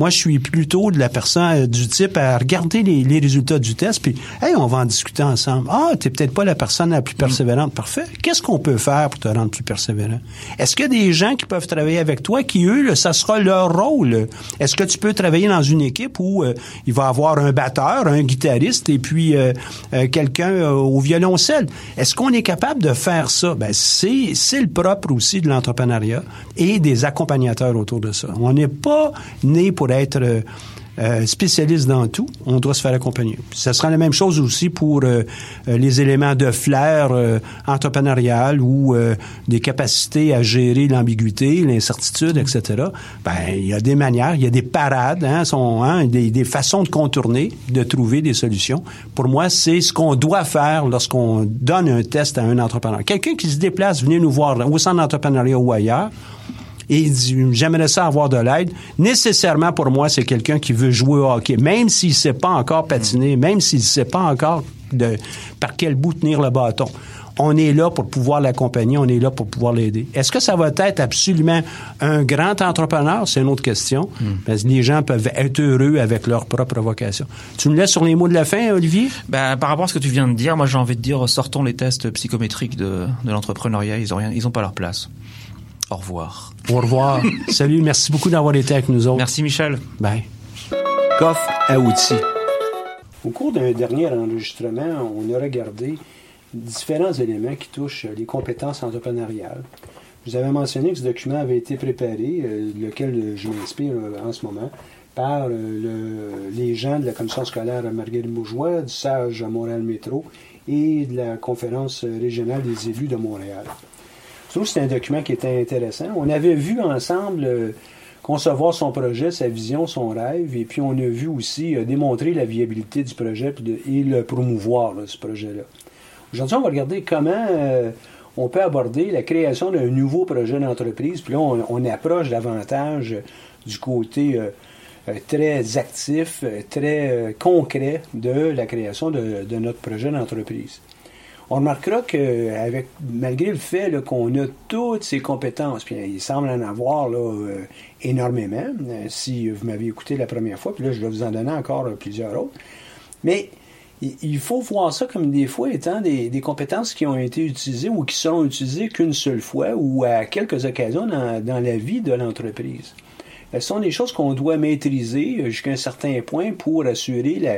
Moi, je suis plutôt de la personne euh, du type à regarder les, les résultats du test, puis, hey, on va en discuter ensemble. Ah, t'es peut-être pas la personne la plus persévérante. Parfait. Qu'est-ce qu'on peut faire pour te rendre plus persévérant? Est-ce qu'il y a des gens qui peuvent travailler avec toi qui, eux, là, ça sera leur rôle? Est-ce que tu peux travailler dans une équipe où euh, il va avoir un batteur, un guitariste et puis euh, euh, quelqu'un au violoncelle? Est-ce qu'on est capable de faire ça? Ben, c'est, c'est le propre aussi de l'entrepreneuriat et des accompagnateurs autour de ça. On n'est pas né pour être euh, euh, spécialiste dans tout, on doit se faire accompagner. Ça sera la même chose aussi pour euh, les éléments de flair entrepreneurial ou des capacités à gérer l'ambiguïté, l'incertitude, etc. Ben, il y a des manières, il y a des parades, hein, sont, hein, des, des façons de contourner, de trouver des solutions. Pour moi, c'est ce qu'on doit faire lorsqu'on donne un test à un entrepreneur. Quelqu'un qui se déplace, venez nous voir au centre d'entrepreneuriat ou ailleurs, et il dit j'aimerais ça avoir de l'aide. Nécessairement pour moi, c'est quelqu'un qui veut jouer au hockey, même s'il sait pas encore patiner, même s'il sait pas encore de par quel bout tenir le bâton. On est là pour pouvoir l'accompagner, on est là pour pouvoir l'aider. Est-ce que ça va être absolument un grand entrepreneur? C'est une autre question. Parce que les gens peuvent être heureux avec leur propre vocation. Tu me laisses sur les mots de la fin, Olivier? Ben, par rapport à ce que tu viens de dire, moi j'ai envie de dire sortons les tests psychométriques de, de l'entrepreneuriat, ils ont rien, ils ont pas leur place. Au revoir. Au revoir. Salut, merci beaucoup d'avoir été avec nous autres. Merci Michel. Bye. Coffre à outils. Au cours d'un dernier enregistrement, on a regardé différents éléments qui touchent les compétences entrepreneuriales. Vous avez mentionné que ce document avait été préparé, euh, lequel je m'inspire euh, en ce moment, par euh, le- les gens de la commission scolaire Marguerite Bourgeois, du SAGE à Montréal Métro et de la conférence régionale des élus de Montréal. Je trouve que c'est un document qui était intéressant. On avait vu ensemble euh, concevoir son projet, sa vision, son rêve, et puis on a vu aussi euh, démontrer la viabilité du projet et le promouvoir, ce projet-là. Aujourd'hui, on va regarder comment euh, on peut aborder la création d'un nouveau projet d'entreprise, puis là, on, approche davantage du côté très actif, très concret de la création de notre projet d'entreprise. On remarquera que avec malgré le fait qu'on a toutes ces compétences, puis il semble en avoir euh, énormément, euh, si vous m'avez écouté la première fois, puis là je vais vous en donner encore euh, plusieurs autres. Mais il- faut voir ça comme des fois étant des, compétences qui ont été utilisées ou qui seront utilisées qu'une seule fois ou à quelques occasions dans, dans la vie de l'entreprise. Ce sont des choses qu'on doit maîtriser jusqu'à un certain point pour assurer la,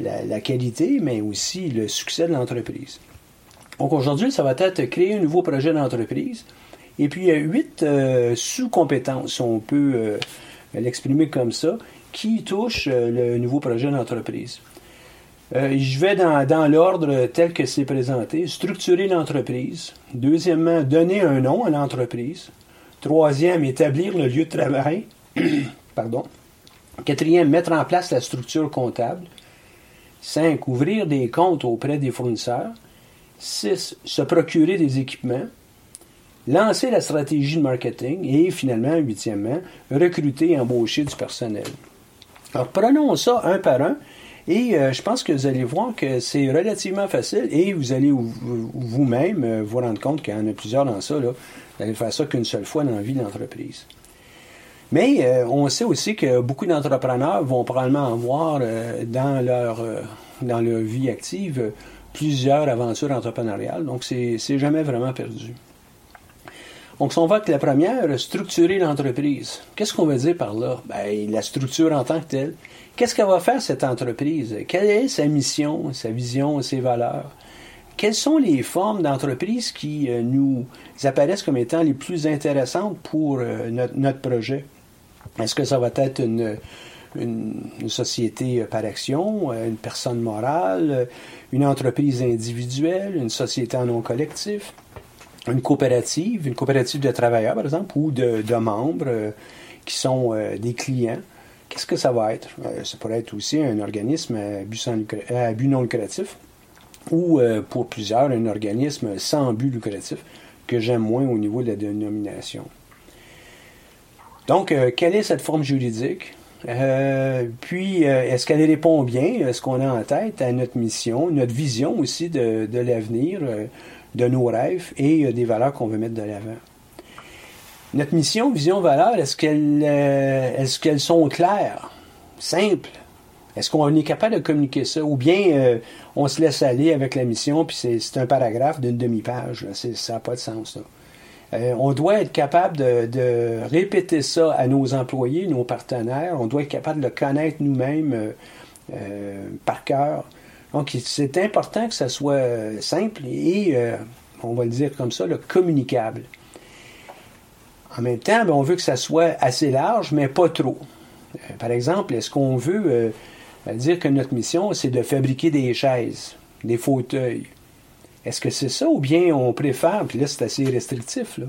la, qualité, mais aussi le succès de l'entreprise. Donc aujourd'hui, ça va être créer un nouveau projet d'entreprise. Et puis, il y a huit euh, sous-compétences, on peut euh, l'exprimer comme ça, qui touchent euh, le nouveau projet d'entreprise. Je vais dans, dans l'ordre tel que c'est présenté. Structurer l'entreprise. Deuxièmement, donner un nom à l'entreprise. Troisième, établir le lieu de travail. Pardon. Quatrième, mettre en place la structure comptable. Cinq, ouvrir des comptes auprès des fournisseurs. Six, se procurer des équipements. Lancer la stratégie de marketing. Et finalement, huitièmement, recruter et embaucher du personnel. Alors, prenons ça un par un. Et euh, je pense que vous allez voir que c'est relativement facile et vous allez vous- vous-même euh, vous rendre compte qu'il y en a plusieurs dans ça. Vous allez faire ça qu'une seule fois dans la vie de l'entreprise. Mais euh, on sait aussi que beaucoup d'entrepreneurs vont probablement avoir euh, dans, leur, euh, dans leur vie active plusieurs aventures entrepreneuriales. Donc, c'est jamais vraiment perdu. Donc, si on va avec la première, structurer l'entreprise. Qu'est-ce qu'on veut dire par là? Ben, la structure en tant que telle. Qu'est-ce qu'elle va faire, cette entreprise? Quelle est sa mission, sa vision, ses valeurs? Quelles sont les formes d'entreprise qui nous apparaissent comme étant les plus intéressantes pour euh, notre, projet? Est-ce que ça va être une, société euh, par action, une personne morale, une entreprise individuelle, une société en nom collectif? une coopérative, une coopérative de travailleurs, par exemple, ou de, membres euh, qui sont euh, des clients? Qu'est-ce que ça va être? Euh, ça pourrait être aussi un organisme à but, non lucratif ou pour plusieurs, un organisme sans but lucratif que j'aime moins au niveau de la dénomination. Donc, quelle est cette forme juridique? puis, est-ce qu'elle répond bien, ce qu'on a en tête, à notre mission, notre vision aussi de, l'avenir? de nos rêves et des valeurs qu'on veut mettre de l'avant? Notre mission, vision, valeur, est-ce qu'elles euh, est qu'elles sont claires, simples? Est-ce qu'on est capable de communiquer ça? Ou bien euh, on se laisse aller avec la mission, puis c'est un paragraphe d'une demi-page. Ça n'a pas de sens. Euh, on doit être capable de, répéter ça à nos employés, nos partenaires. On doit être capable de le connaître nous-mêmes par cœur. Donc, c'est important que ça soit euh, simple et, euh, on va le dire comme ça, le communicable. En même temps, ben, on veut que ça soit assez large, mais pas trop. Euh, par exemple, est-ce qu'on veut dire que notre mission, c'est de fabriquer des chaises, des fauteuils? Est-ce que c'est ça ou bien on préfère, puis là c'est assez restrictif, là,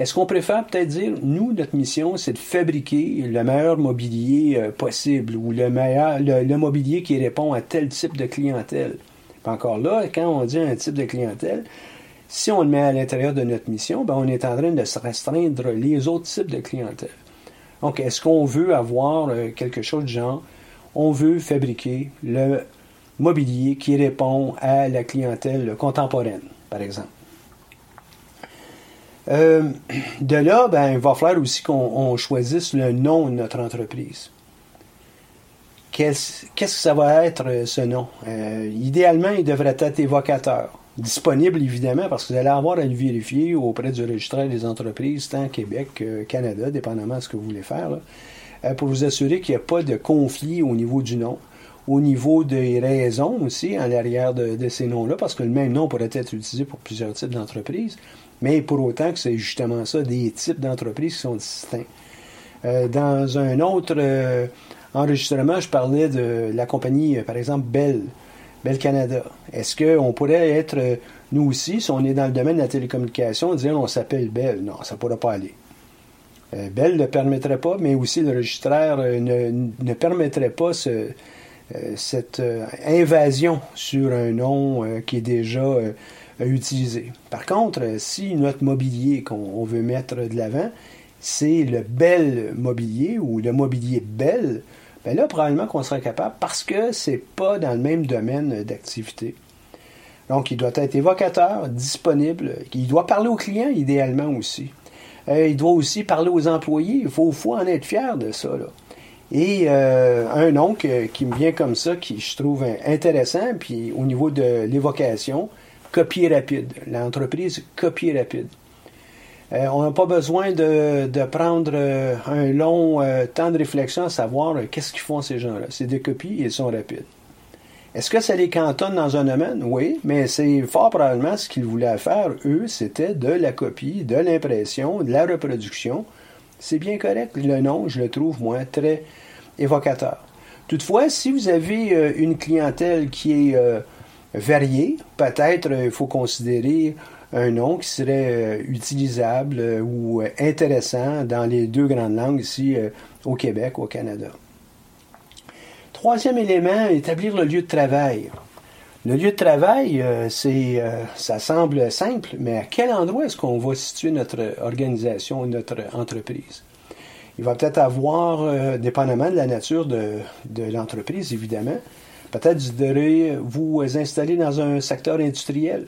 est-ce qu'on préfère peut-être dire, nous, notre mission, c'est de fabriquer le meilleur mobilier euh, possible ou le meilleur, le, mobilier qui répond à tel type de clientèle? encore là, quand on dit un type de clientèle, si on le met à l'intérieur de notre mission, ben on est en train de se restreindre les autres types de clientèle. Donc, est-ce qu'on veut avoir euh, quelque chose de genre, on veut fabriquer le mobilier qui répond à la clientèle contemporaine, par exemple? Euh, de là, ben, il va falloir aussi qu'on choisisse le nom de notre entreprise. Qu'est-ce que ça va être, euh, ce nom? Euh, idéalement, il devrait être évocateur. Disponible, évidemment, parce que vous allez avoir à le vérifier auprès du registraire des entreprises, tant Québec que Canada, dépendamment de ce que vous voulez faire, pour vous assurer qu'il n'y a pas de conflit au niveau du nom au niveau des raisons aussi en l'arrière de, de, ces noms-là, parce que le même nom pourrait être utilisé pour plusieurs types d'entreprises mais pour autant que c'est justement ça, des types d'entreprises qui sont distincts. Euh, dans un autre euh, enregistrement, je parlais de la compagnie, euh, par exemple, Bell, Bell Canada. Est-ce qu'on pourrait être, nous aussi, si on est dans le domaine de la télécommunication, dire on s'appelle Bell? Non, ça ne pourra pas aller. Bell ne permettrait pas, mais aussi le registraire ne, ne, permettrait pas ce, cette invasion sur un nom qui est déjà utiliser. Par contre, si notre mobilier qu'on veut mettre de l'avant, c'est le bel mobilier ou le mobilier bel, bien là, probablement qu'on sera capable parce que c'est pas dans le même domaine d'activité. Donc, il doit être évocateur, disponible. Il doit parler aux clients, idéalement aussi. Euh, il doit aussi parler aux employés. Il faut, faut en être fier de ça. Et euh, un nom qui me vient comme ça, qui je trouve intéressant, puis au niveau de l'évocation, copier rapide. L'entreprise copier rapide. Euh, on n'a pas besoin de, prendre euh, un long euh, temps de réflexion à savoir qu'est-ce qu'ils font ces gens-là. C'est des copies et ils sont rapides. Est-ce que ça les cantonne dans un domaine? Oui, mais c'est fort probablement ce qu'ils voulaient faire, eux, c'était de la copie, de l'impression, de la reproduction. C'est bien correct. Le nom, je le trouve, moi, très évocateur. Toutefois, si vous avez une clientèle qui est varié. Peut-être euh, il faut considérer un nom qui serait euh, utilisable euh, ou intéressant dans les deux grandes langues ici au Québec, au Canada. Troisième élément, établir le lieu de travail. Le lieu de travail, c'est, ça semble simple, mais à quel endroit est-ce qu'on va situer notre organisation, notre entreprise? Il va peut-être avoir, dépendamment de la nature de l'entreprise, évidemment, Peut-être vous devrez vous installer dans un secteur industriel,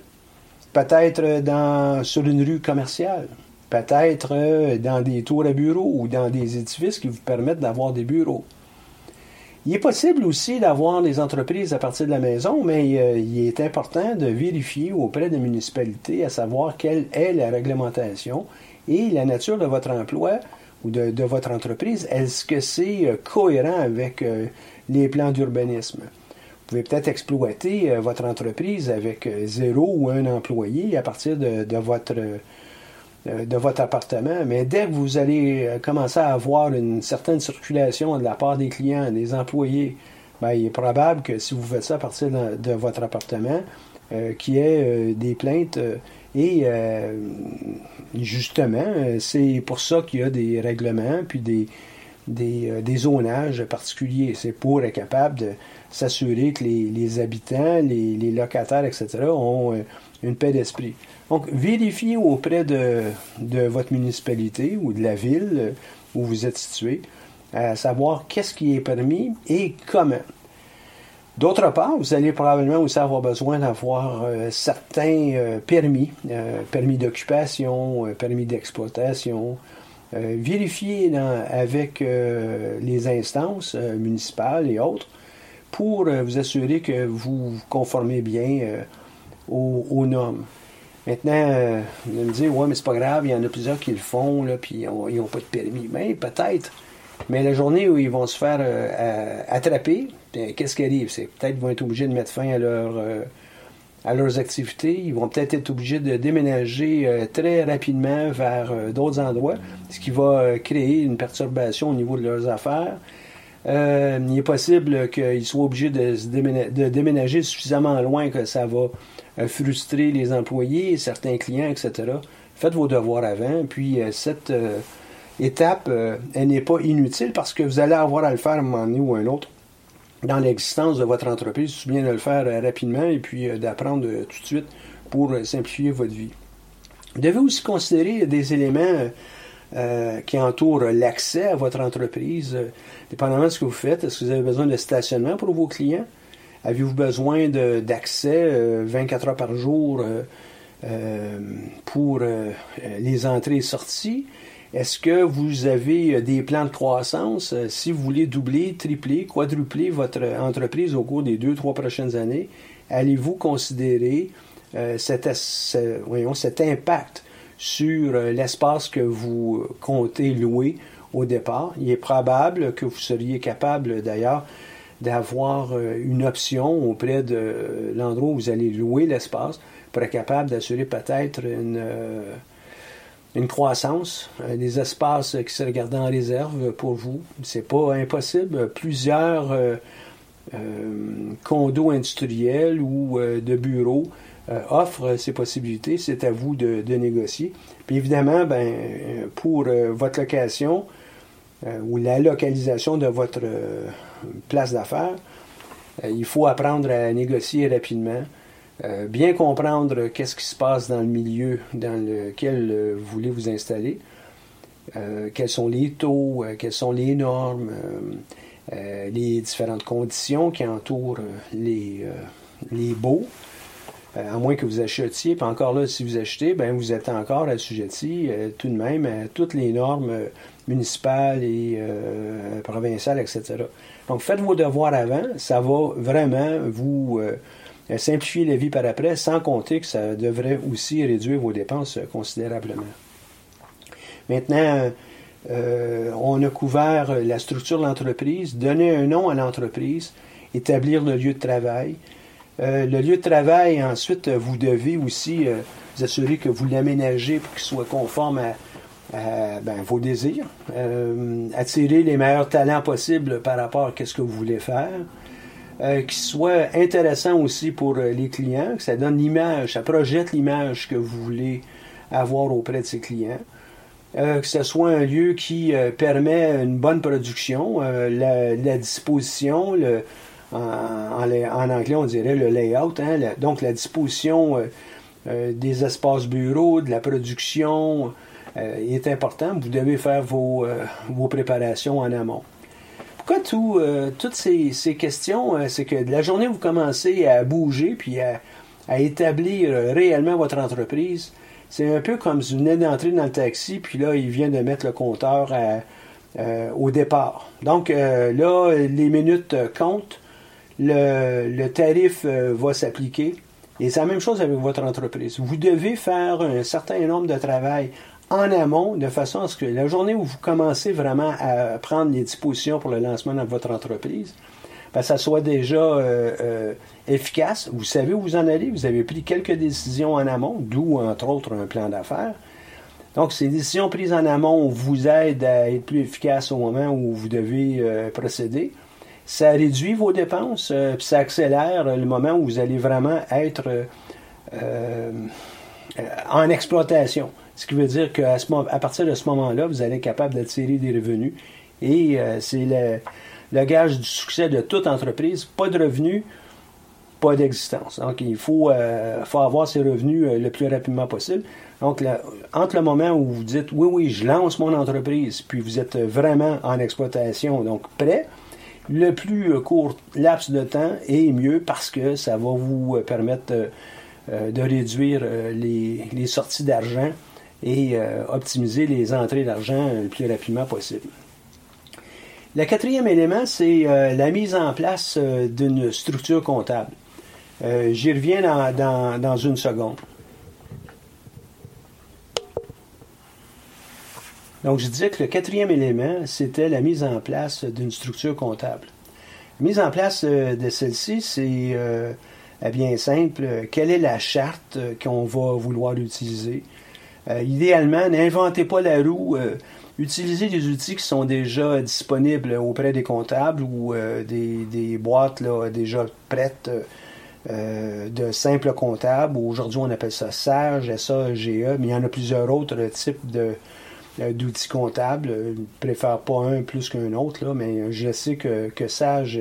peut-être dans, sur une rue commerciale, peut-être euh, dans des tours à bureaux ou dans des édifices qui vous permettent d'avoir des bureaux. Il est possible aussi d'avoir des entreprises à partir de la maison, mais euh, il est important de vérifier auprès des municipalités à savoir quelle est la réglementation et la nature de votre emploi ou de, votre entreprise, est-ce que c'est euh, cohérent avec euh, les plans d'urbanisme? Vous pouvez peut-être exploiter votre entreprise avec zéro ou un employé à partir de, votre de votre appartement, mais dès que vous allez commencer à avoir une certaine circulation de la part des clients, des employés, ben, il est probable que si vous faites ça à partir de, votre appartement, qu'il y ait des plaintes et euh, justement, c'est pour ça qu'il y a des règlements, puis des, des, euh, zonages particuliers. C'est pour être capable de s'assurer que les, habitants, les, locataires, etc., ont euh, une paix d'esprit. Donc, vérifiez auprès de, votre municipalité ou de la ville où vous êtes situé, à savoir qu'est-ce qui est permis et comment. D'autre part, vous allez probablement aussi avoir besoin d'avoir euh, certains euh, permis, euh, permis d'occupation, permis d'exploitation. vérifier avec les instances municipales et autres pour vous assurer que vous vous conformez bien aux, normes. Maintenant, vous allez me dire, ouais, mais c'est pas grave, il y en a plusieurs qui le font, puis ils n'ont pas de permis. Mais peut-être. Mais la journée où ils vont se faire attraper, qu'est-ce qui arrive? C'est peut-être qu'ils vont être obligés de mettre fin à euh, à leurs activités. Ils vont peut-être être obligés de déménager euh, très rapidement vers euh, d'autres endroits, ce qui va créer une perturbation au niveau de leurs affaires. il est possible qu'ils soient obligés de, déménager suffisamment loin que ça va frustrer les employés, certains clients, etc. Faites vos devoirs avant, puis cette étape, elle n'est pas inutile parce que vous allez avoir à le faire à un moment donné ou à un autre dans l'existence de votre entreprise, c'est bien de le faire euh, rapidement et puis euh, d'apprendre euh, tout de suite pour simplifier votre vie. Vous devez aussi considérer des éléments qui entourent l'accès à votre entreprise, dépendamment de ce que vous faites. Est-ce que vous avez besoin de stationnement pour vos clients? Avez-vous besoin d'accès 24 heures par jour pour les entrées et sorties? Est-ce que vous avez euh, des plans de croissance? Euh, si vous voulez doubler, tripler, quadrupler votre entreprise au cours des deux, trois prochaines années, allez-vous considérer euh, cet impact sur l'espace que vous comptez louer au départ? Il est probable que vous seriez capable d'ailleurs d'avoir une option auprès de l'endroit où vous allez louer l'espace pour être capable d'assurer peut-être une une croissance, euh, des espaces qui se regardent en réserve pour vous. C'est pas impossible. Plusieurs euh, euh, condos industriels ou de bureaux offrent ces possibilités. C'est à vous de, négocier. Puis évidemment, ben, pour votre location ou la localisation de votre place d'affaires, il faut apprendre à négocier rapidement. Euh, bien comprendre qu'est-ce qui se passe dans le milieu dans lequel euh, vous voulez vous installer, euh, quels sont les taux, quelles sont les normes, les différentes conditions qui entourent les, les baux. à moins que vous achetiez, puis encore là, si vous achetez, ben vous êtes encore assujetti tout de même à toutes les normes municipales et provinciales, etc. Donc faites vos devoirs avant, ça va vraiment vous euh, simplifier la vie par après, sans compter que ça devrait aussi réduire vos dépenses considérablement. Maintenant, euh, on a couvert la structure de l'entreprise, donner un nom à l'entreprise, établir le lieu de travail. Euh, le lieu de travail, ensuite, vous devez aussi vous assurer que vous l'aménagez pour qu'il soit conforme à, ben, vos désirs, attirer les meilleurs talents possibles par rapport à ce que vous voulez faire. Euh, qui soit intéressant aussi pour euh, les clients, que ça donne l'image, ça projette l'image que vous voulez avoir auprès de ces clients. Euh, que ce soit un lieu qui permet une bonne production, la, disposition, en, anglais on dirait le layout, hein, donc la disposition des espaces bureaux, de la production est important. Vous devez faire vos, vos préparations en amont. Pourquoi euh, toutes ces, questions, euh, c'est que de la journée où vous commencez à bouger puis à, établir euh, réellement votre entreprise, c'est un peu comme si vous venez dans le taxi, puis là, il vient de mettre le compteur au départ. Donc là, les minutes comptent, le, tarif va s'appliquer. Et c'est la même chose avec votre entreprise. Vous devez faire un certain nombre de travail en amont, de façon à ce que la journée où vous commencez vraiment à prendre les dispositions pour le lancement de votre entreprise, ben, ça soit déjà euh, euh, efficace. Vous savez où vous en allez. Vous avez pris quelques décisions en amont, d'où, entre autres, un plan d'affaires. Donc, ces décisions prises en amont vous aident à être plus efficace au moment où vous devez euh, procéder. Ça réduit vos dépenses, puis ça accélère le moment où vous allez vraiment être en exploitation. Ce qui veut dire qu'à partir de ce moment-là, vous allez être capable d'attirer des revenus. Et c'est le, gage du succès de toute entreprise. Pas de revenus, pas d'existence. Donc, il faut, euh, avoir ces revenus euh, le plus rapidement possible. Donc, entre le moment où vous dites oui, oui, je lance mon entreprise, puis vous êtes vraiment en exploitation, donc prêt, le plus court laps de temps est mieux parce que ça va vous permettre euh, de réduire les sorties d'argent et optimiser les entrées d'argent le plus rapidement possible. Le quatrième élément, c'est euh, la mise en place euh, d'une structure comptable. Euh, j'y reviens dans, une seconde. Donc, je disais que le quatrième élément, c'était la mise en place d'une structure comptable. La mise en place de celle-ci, c'est bien simple. Quelle est la charte qu'on va vouloir utiliser? Idéalement, n'inventez pas la roue utiliser des outils qui sont déjà disponibles auprès des comptables ou euh, des, boîtes là, déjà prêtes euh, de simples comptables. Aujourd'hui, on appelle ça SAGE, SAGE, mais il y en a plusieurs autres types de, euh, d'outils comptables. Je ne préfère pas un plus qu'un autre, mais je sais que, que SAGE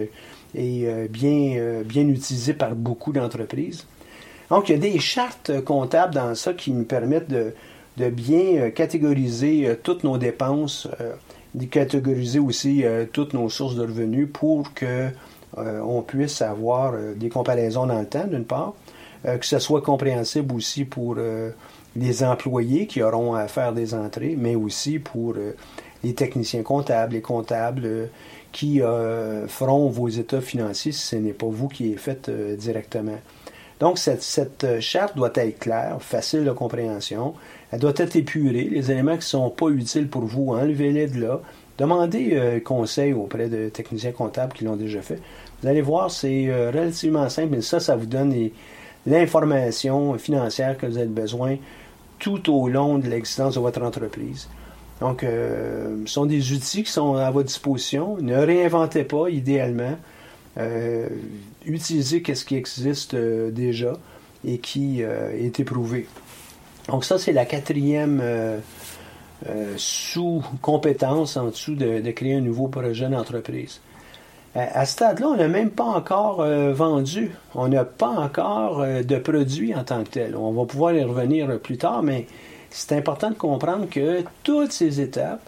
est bien, bien utilisé par beaucoup d'entreprises. Donc, il y a des chartes comptables dans ça qui nous permettent de, de bien euh, catégoriser euh, toutes nos dépenses, euh, de catégoriser aussi toutes nos sources de revenus pour que on puisse avoir des comparaisons dans le temps, d'une part, que ce soit compréhensible aussi pour les employés qui auront à faire des entrées, mais aussi pour les techniciens comptables, les comptables qui feront vos états financiers si ce n'est pas vous qui les faites directement. Donc, cette, cette, charte doit être claire, facile de compréhension. Elle doit être épurée. Les éléments qui ne sont pas utiles pour vous, enlevez-les de là. Demandez euh, conseil auprès de techniciens comptables qui l'ont déjà fait. Vous allez voir, c'est euh, relativement simple, mais ça, ça vous donne l'information financière que vous avez besoin tout au long de l'existence de votre entreprise. Donc, euh, ce sont des outils qui sont à votre disposition. Ne réinventez pas, idéalement. Utilisez ce qui existe déjà et qui est éprouvé. Donc ça, c'est la quatrième euh, euh, sous-compétence en dessous de, créer un nouveau projet d'entreprise. À, ce stade-là, on n'a même pas encore euh, vendu. On n'a pas encore de produit en tant que tel. On va pouvoir y revenir plus tard, mais c'est important de comprendre que toutes ces étapes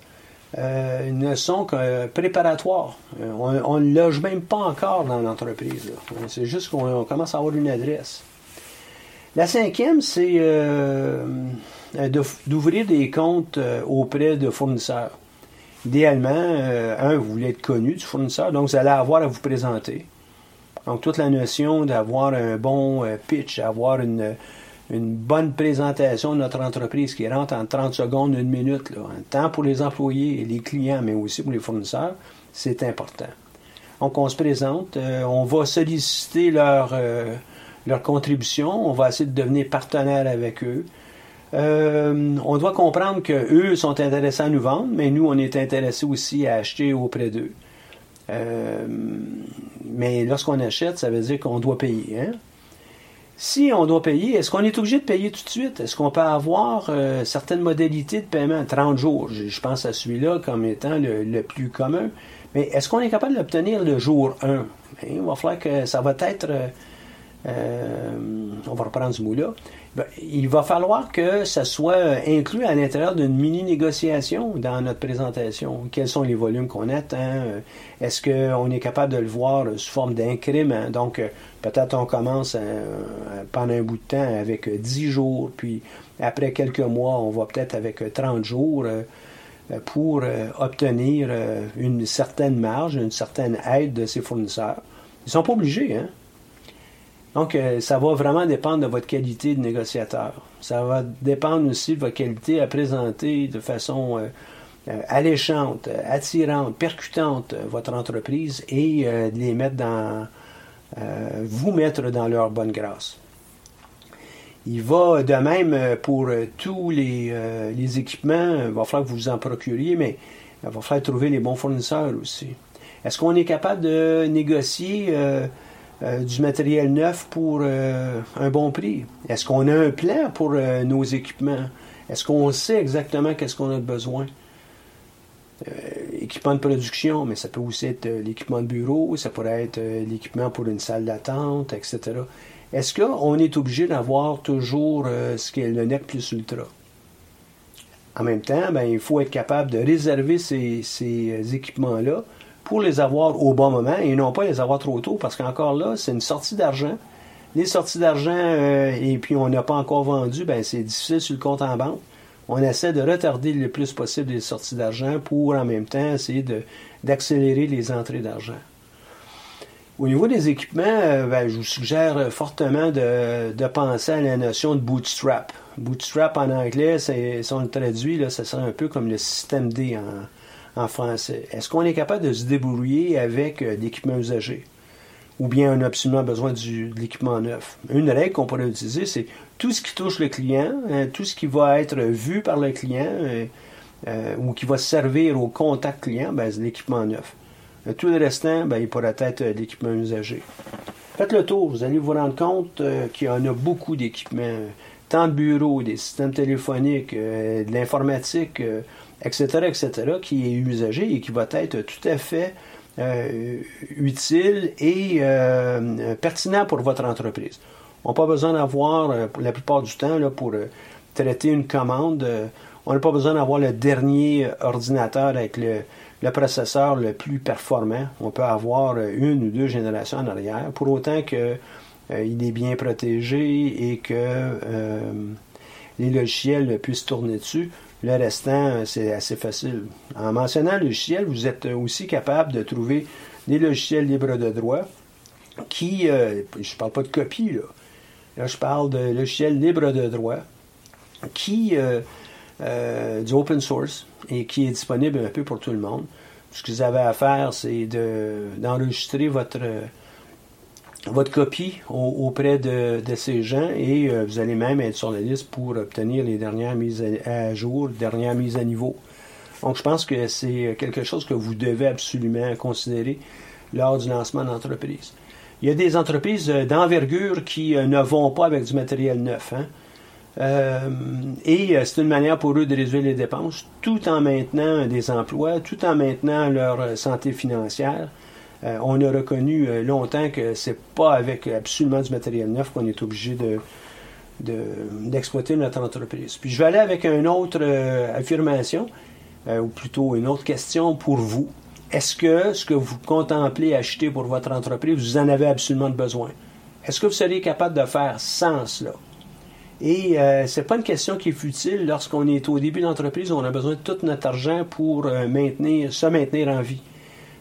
ne sont que préparatoires. on ne loge même pas encore dans l'entreprise. C'est juste qu'on commence à avoir une adresse. La cinquième, c'est euh, d'ouvrir des comptes euh, auprès de fournisseurs. Idéalement, euh, un, vous voulez être connu du fournisseur, donc vous allez avoir à vous présenter. Donc, toute la notion d'avoir un bon pitch, avoir une, bonne présentation de notre entreprise qui rentre en 30 secondes, une minute, là, tant pour les employés et les clients, mais aussi pour les fournisseurs, c'est important. Donc, on se présente, on va solliciter leur leur contribution. On va essayer de devenir partenaire avec eux. Euh, on doit comprendre qu'eux sont intéressés à nous vendre, mais nous, on est intéressés aussi à acheter auprès d'eux. Euh, mais lorsqu'on achète, ça veut dire qu'on doit payer. Hein? Si on doit payer, est-ce qu'on est obligé de payer tout de suite? Est-ce qu'on peut avoir euh, certaines modalités de paiement? 30 jours, je, pense à celui-là comme étant le, plus commun. Mais est-ce qu'on est capable d'obtenir le jour 1? Ben, il va falloir que ça va être euh, on va reprendre ce mot-là, ben, il va falloir que ça soit inclus à l'intérieur d'une mini-négociation dans notre présentation. Quels sont les volumes qu'on attend? Euh, est-ce qu'on est capable de le voir sous forme d'incrément? Donc, euh, peut-être on commence pendant un bout de temps avec 10 jours, puis après quelques mois, on va peut-être avec 30 jours pour obtenir une certaine marge, une certaine aide de ces fournisseurs. Ils ne sont pas obligés, hein? Donc, euh, ça va vraiment dépendre de votre qualité de négociateur. Ça va dépendre aussi de votre qualité à présenter de façon euh, euh, alléchante, attirante, percutante votre entreprise et de les mettre dans, vous mettre dans leur bonne grâce. Il va de même pour tous les, les équipements. Il va falloir que vous vous en procuriez, mais il va falloir trouver les bons fournisseurs aussi. Est-ce qu'on est capable de négocier euh, du matériel neuf pour euh, un bon prix? Est-ce qu'on a un plan pour euh, nos équipements? Est-ce qu'on sait exactement qu'est-ce qu'on a besoin? équipement de production, mais ça peut aussi être l'équipement de bureau, ça pourrait être l'équipement pour une salle d'attente, etc. Est-ce qu'on est obligé d'avoir toujours ce qui est le net plus ultra? En même temps, ben, il faut être capable de réserver ces équipements-là pour les avoir au bon moment et non pas les avoir trop tôt parce qu'encore là, c'est une sortie d'argent. Les sorties d'argent euh, et puis on n'a pas encore vendu, ben c'est difficile sur le compte en banque. On essaie de retarder le plus possible les sorties d'argent pour en même temps essayer d'accélérer les entrées d'argent. Au niveau des équipements, euh, ben, je vous suggère fortement de, penser à la notion de bootstrap. Bootstrap en anglais, si on le traduit, là, ça serait un peu comme le système D en, en français. Est-ce qu'on est capable de se débrouiller avec euh, l'équipement usagé? Ou bien on a absolument besoin du, de l'équipement neuf? Une règle qu'on pourrait utiliser, c'est tout ce qui touche le client, hein, tout ce qui va être vu par le client euh, euh, ou qui va servir au contact client, ben, c'est l'équipement neuf. Tout le restant, ben, il pourrait être l'équipement usagé. Faites le tour, vous allez vous rendre compte qu'il y en a beaucoup d'équipements, tant de bureaux, des systèmes téléphoniques, de l'informatique, etc., etc., qui est usagé et qui va être tout à fait euh, utile et euh, pertinent pour votre entreprise. On n'a pas besoin d'avoir, euh, la plupart du temps, là, pour traiter une commande, on n'a pas besoin d'avoir le dernier ordinateur avec le, le, processeur le plus performant. On peut avoir une ou deux générations en arrière, pour autant que il est bien protégé et que les logiciels puissent tourner dessus. Le restant, c'est assez facile. En mentionnant le logiciel, vous êtes aussi capable de trouver des logiciels libres de droit qui, euh, je ne parle pas de copie, là. Là, je parle de logiciels libres de droit qui, euh, euh, du open source et qui est disponible un peu pour tout le monde. Ce que vous avez à faire, c'est d'enregistrer votre votre copie auprès de, ces gens et euh, vous allez même être sur la liste pour obtenir les dernières mises à, jour, dernières mises à niveau. Donc, je pense que c'est quelque chose que vous devez absolument considérer lors du lancement d'entreprise. Il y a des entreprises euh, d'envergure qui euh, ne vont pas avec du matériel neuf. Hein. et c'est une manière pour eux de réduire les dépenses tout en maintenant des emplois, tout en maintenant leur santé financière. Euh, on a reconnu euh, longtemps que c'est pas avec absolument du matériel neuf qu'on est obligé de, d'exploiter notre entreprise. Puis je vais aller avec une autre euh, affirmation, ou plutôt une autre question pour vous. Est-ce que ce que vous contemplez acheter pour votre entreprise, vous en avez absolument besoin? Est-ce que vous seriez capable de faire sans cela? Et euh, c'est pas une question qui est futile lorsqu'on est au début d'entreprise, on a besoin de tout notre argent pour maintenir, se maintenir en vie.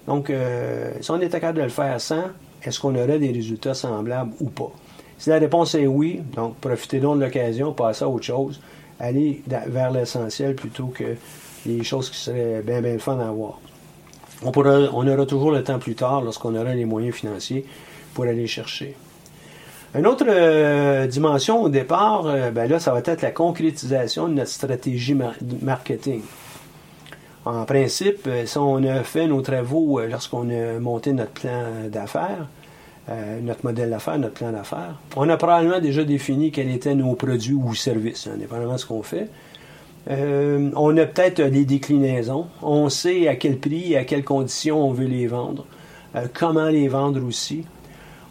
Donc, euh, si on était capable de le faire sans, est-ce qu'on aurait des résultats semblables ou pas? Si la réponse est oui, donc profitez donc de l'occasion, passez à autre chose, allez vers l'essentiel plutôt que les choses qui seraient bien, bien fun à avoir. On, pourra, on aura toujours le temps plus tard lorsqu'on aura les moyens financiers pour aller chercher. Une autre euh, dimension au départ, euh, ben là, ça va être la concrétisation de notre stratégie marketing. En principe, euh, si on a fait nos travaux euh, lorsqu'on a monté notre plan d'affaires, euh, notre modèle d'affaires, notre plan d'affaires, on a probablement déjà défini quels étaient nos produits ou services, indépendamment de ce qu'on fait. on a peut-être des déclinaisons. On sait à quel prix et à quelles conditions on veut les vendre. comment les vendre aussi.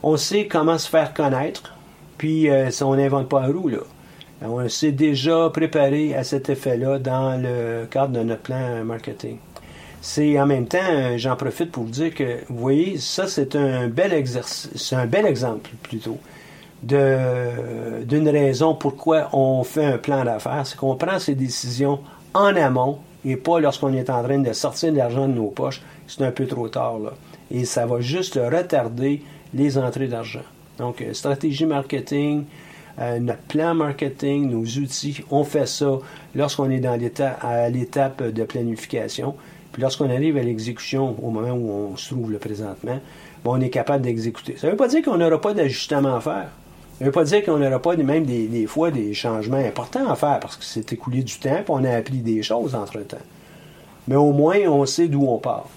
On sait comment se faire connaître. Puis, si on n'invente pas un roue, là. On s'est déjà préparé à cet effet-là dans le cadre de notre plan marketing. C'est en même temps, j'en profite pour vous dire que, vous voyez, ça c'est un bel exercice, c'est un bel exemple plutôt d'une raison pourquoi on fait un plan d'affaires, c'est qu'on prend ses décisions en amont et pas lorsqu'on est en train de sortir de l'argent de nos poches. C'est un peu trop tard là. Et ça va juste retarder les entrées d'argent. Donc, euh, stratégie marketing, euh, notre plan marketing, nos outils, on fait ça lorsqu'on est dans l'état, à l'étape de planification. Puis lorsqu'on arrive à l'exécution, au moment où on se trouve le présentement, bon, on est capable d'exécuter. Ça ne veut pas dire qu'on n'aura pas d'ajustement à faire. Ça ne veut pas dire qu'on n'aura pas même des, des, fois des changements importants à faire parce que c'est écoulé du temps et on a appris des choses entre-temps. Mais au moins, on sait d'où on part.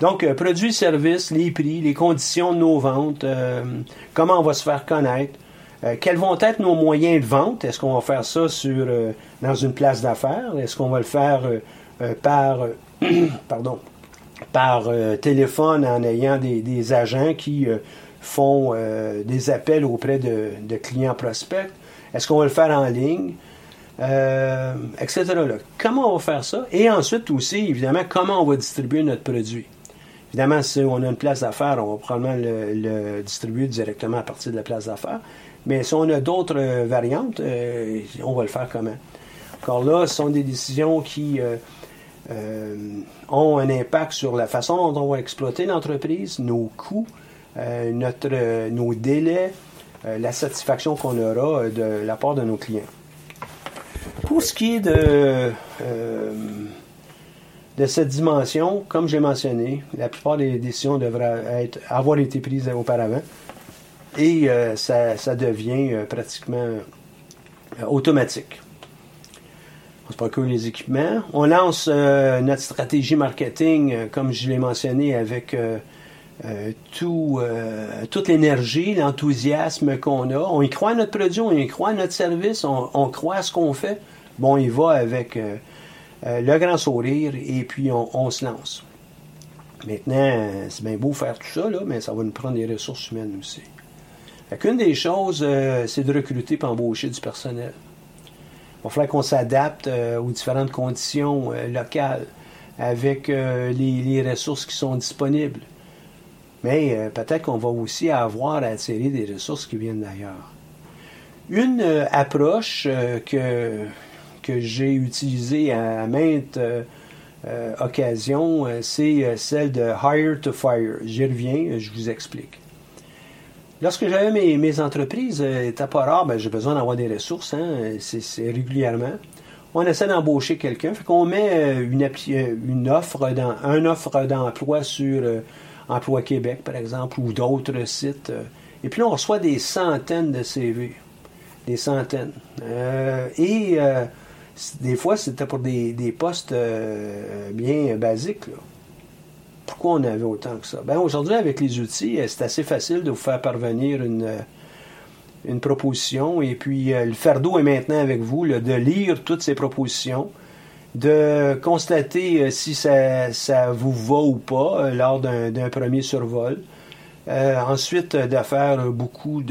Donc, euh, produits, services, les prix, les conditions de nos ventes, euh, comment on va se faire connaître, euh, quels vont être nos moyens de vente? Est-ce qu'on va faire ça euh, dans une place d'affaires? Est-ce qu'on va le faire euh, par, téléphone en ayant des, agents qui font des appels auprès de, clients prospects? Est-ce qu'on va le faire en ligne? etc. Comment on va faire ça? Et ensuite aussi, évidemment, comment on va distribuer notre produit? Évidemment, si on a une place d'affaires, on va probablement le, le, distribuer directement à partir de la place d'affaires. Mais si on a d'autres euh, variantes, euh, on va le faire comment? Encore là, ce sont des décisions qui euh, ont un impact sur la façon dont on va exploiter l'entreprise, nos coûts, notre, nos délais, la satisfaction qu'on aura de la part de nos clients. Pour ce qui est de cette dimension, comme j'ai mentionné, la plupart des décisions devraient avoir été prises auparavant et euh, ça, devient euh, pratiquement euh, automatique. C'est pas que les équipements. On lance notre stratégie marketing, comme je l'ai mentionné, avec tout, toute l'énergie, l'enthousiasme qu'on a. On y croit à notre produit, on y croit à notre service, on, on croit à ce qu'on fait. Bon, il va avec le grand sourire, et puis on, on se lance. Maintenant, c'est bien beau faire tout ça, là, mais ça va nous prendre des ressources humaines aussi. Une des choses, euh, c'est de recruter et embaucher du personnel. Il va falloir qu'on s'adapte euh, aux différentes conditions euh, locales avec les, ressources qui sont disponibles. Mais peut-être qu'on va aussi avoir à attirer des ressources qui viennent d'ailleurs. Une approche que, que j'ai utilisée à, à maintes occasions, c'est celle de hire to fire. J'y reviens, je vous explique. Lorsque j'avais mes, mes, entreprises, euh, était pas rare, ben, j'ai besoin d'avoir des ressources, hein, c'est régulièrement. On essaie d'embaucher quelqu'un, fait qu'on met euh, une, euh, une offre dans, offre d'emploi sur euh, Emploi Québec, par exemple, ou d'autres sites. Euh, et puis là, on reçoit des centaines de CV. Des centaines. Euh, et des fois, c'était pour des, des postes bien basiques. Là pourquoi on avait autant que ça? Ben, aujourd'hui, avec les outils, c'est assez facile de vous faire parvenir une, une proposition. Et puis, le fardeau est maintenant avec vous, de lire toutes ces propositions, de constater si ça, ça vous va ou pas lors d'un premier survol. Euh, ensuite, de faire beaucoup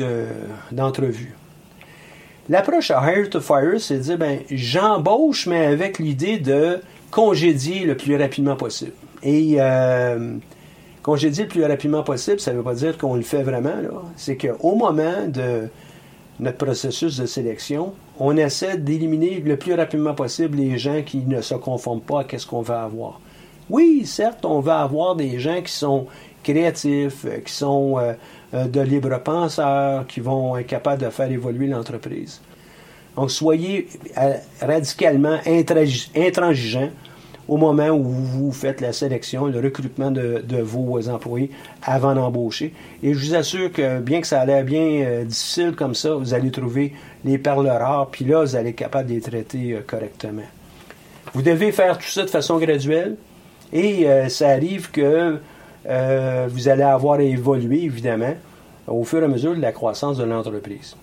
d'entrevues. L'approche à hire to fire, c'est de dire, ben, j'embauche, mais avec l'idée de congédier le plus rapidement possible. Et euh, congédier le plus rapidement possible, ça ne veut pas dire qu'on le fait vraiment. C'est qu'au moment de notre processus de sélection, on essaie d'éliminer le plus rapidement possible les gens qui ne se conforment pas à ce qu'on va avoir. Oui, certes, on va avoir des gens qui sont créatifs, qui sont euh, euh, de libres penseurs, qui vont être capables de faire évoluer l'entreprise. Donc, soyez euh, radicalement intransigeants au moment où vous faites la sélection, le recrutement de, vos employés avant d'embaucher. Et je vous assure que bien que ça a l'air bien euh, difficile comme ça, vous allez trouver les perles rares, puis là, vous allez être capable de les traiter euh, correctement. Vous devez faire tout ça de façon graduelle, et euh, ça arrive que vous allez avoir à évoluer, évidemment, au fur et à mesure de la croissance de l'entreprise.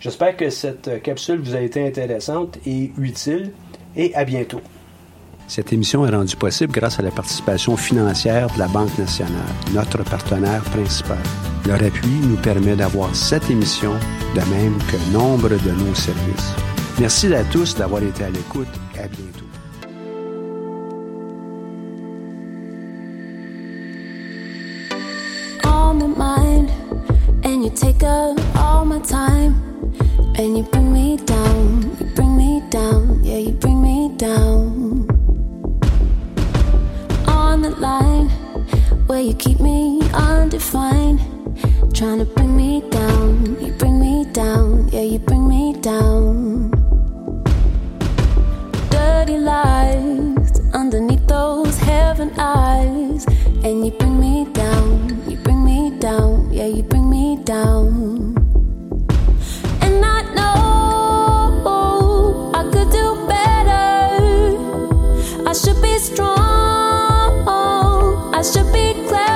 J'espère que cette capsule vous a été intéressante et utile, et à bientôt. Cette émission est rendue possible grâce à la participation financière de la Banque nationale, notre partenaire principal. Leur appui nous permet d'avoir cette émission, de même que nombre de nos services. Merci à tous d'avoir été à l'écoute. À bientôt. line where you keep me undefined. Trying to bring me down, you bring me down, yeah, you bring me down. Dirty lies underneath those heaven eyes, and you bring me down, you bring me down, yeah, you bring me down. And I know I could do better, I should be strong. I should be glad.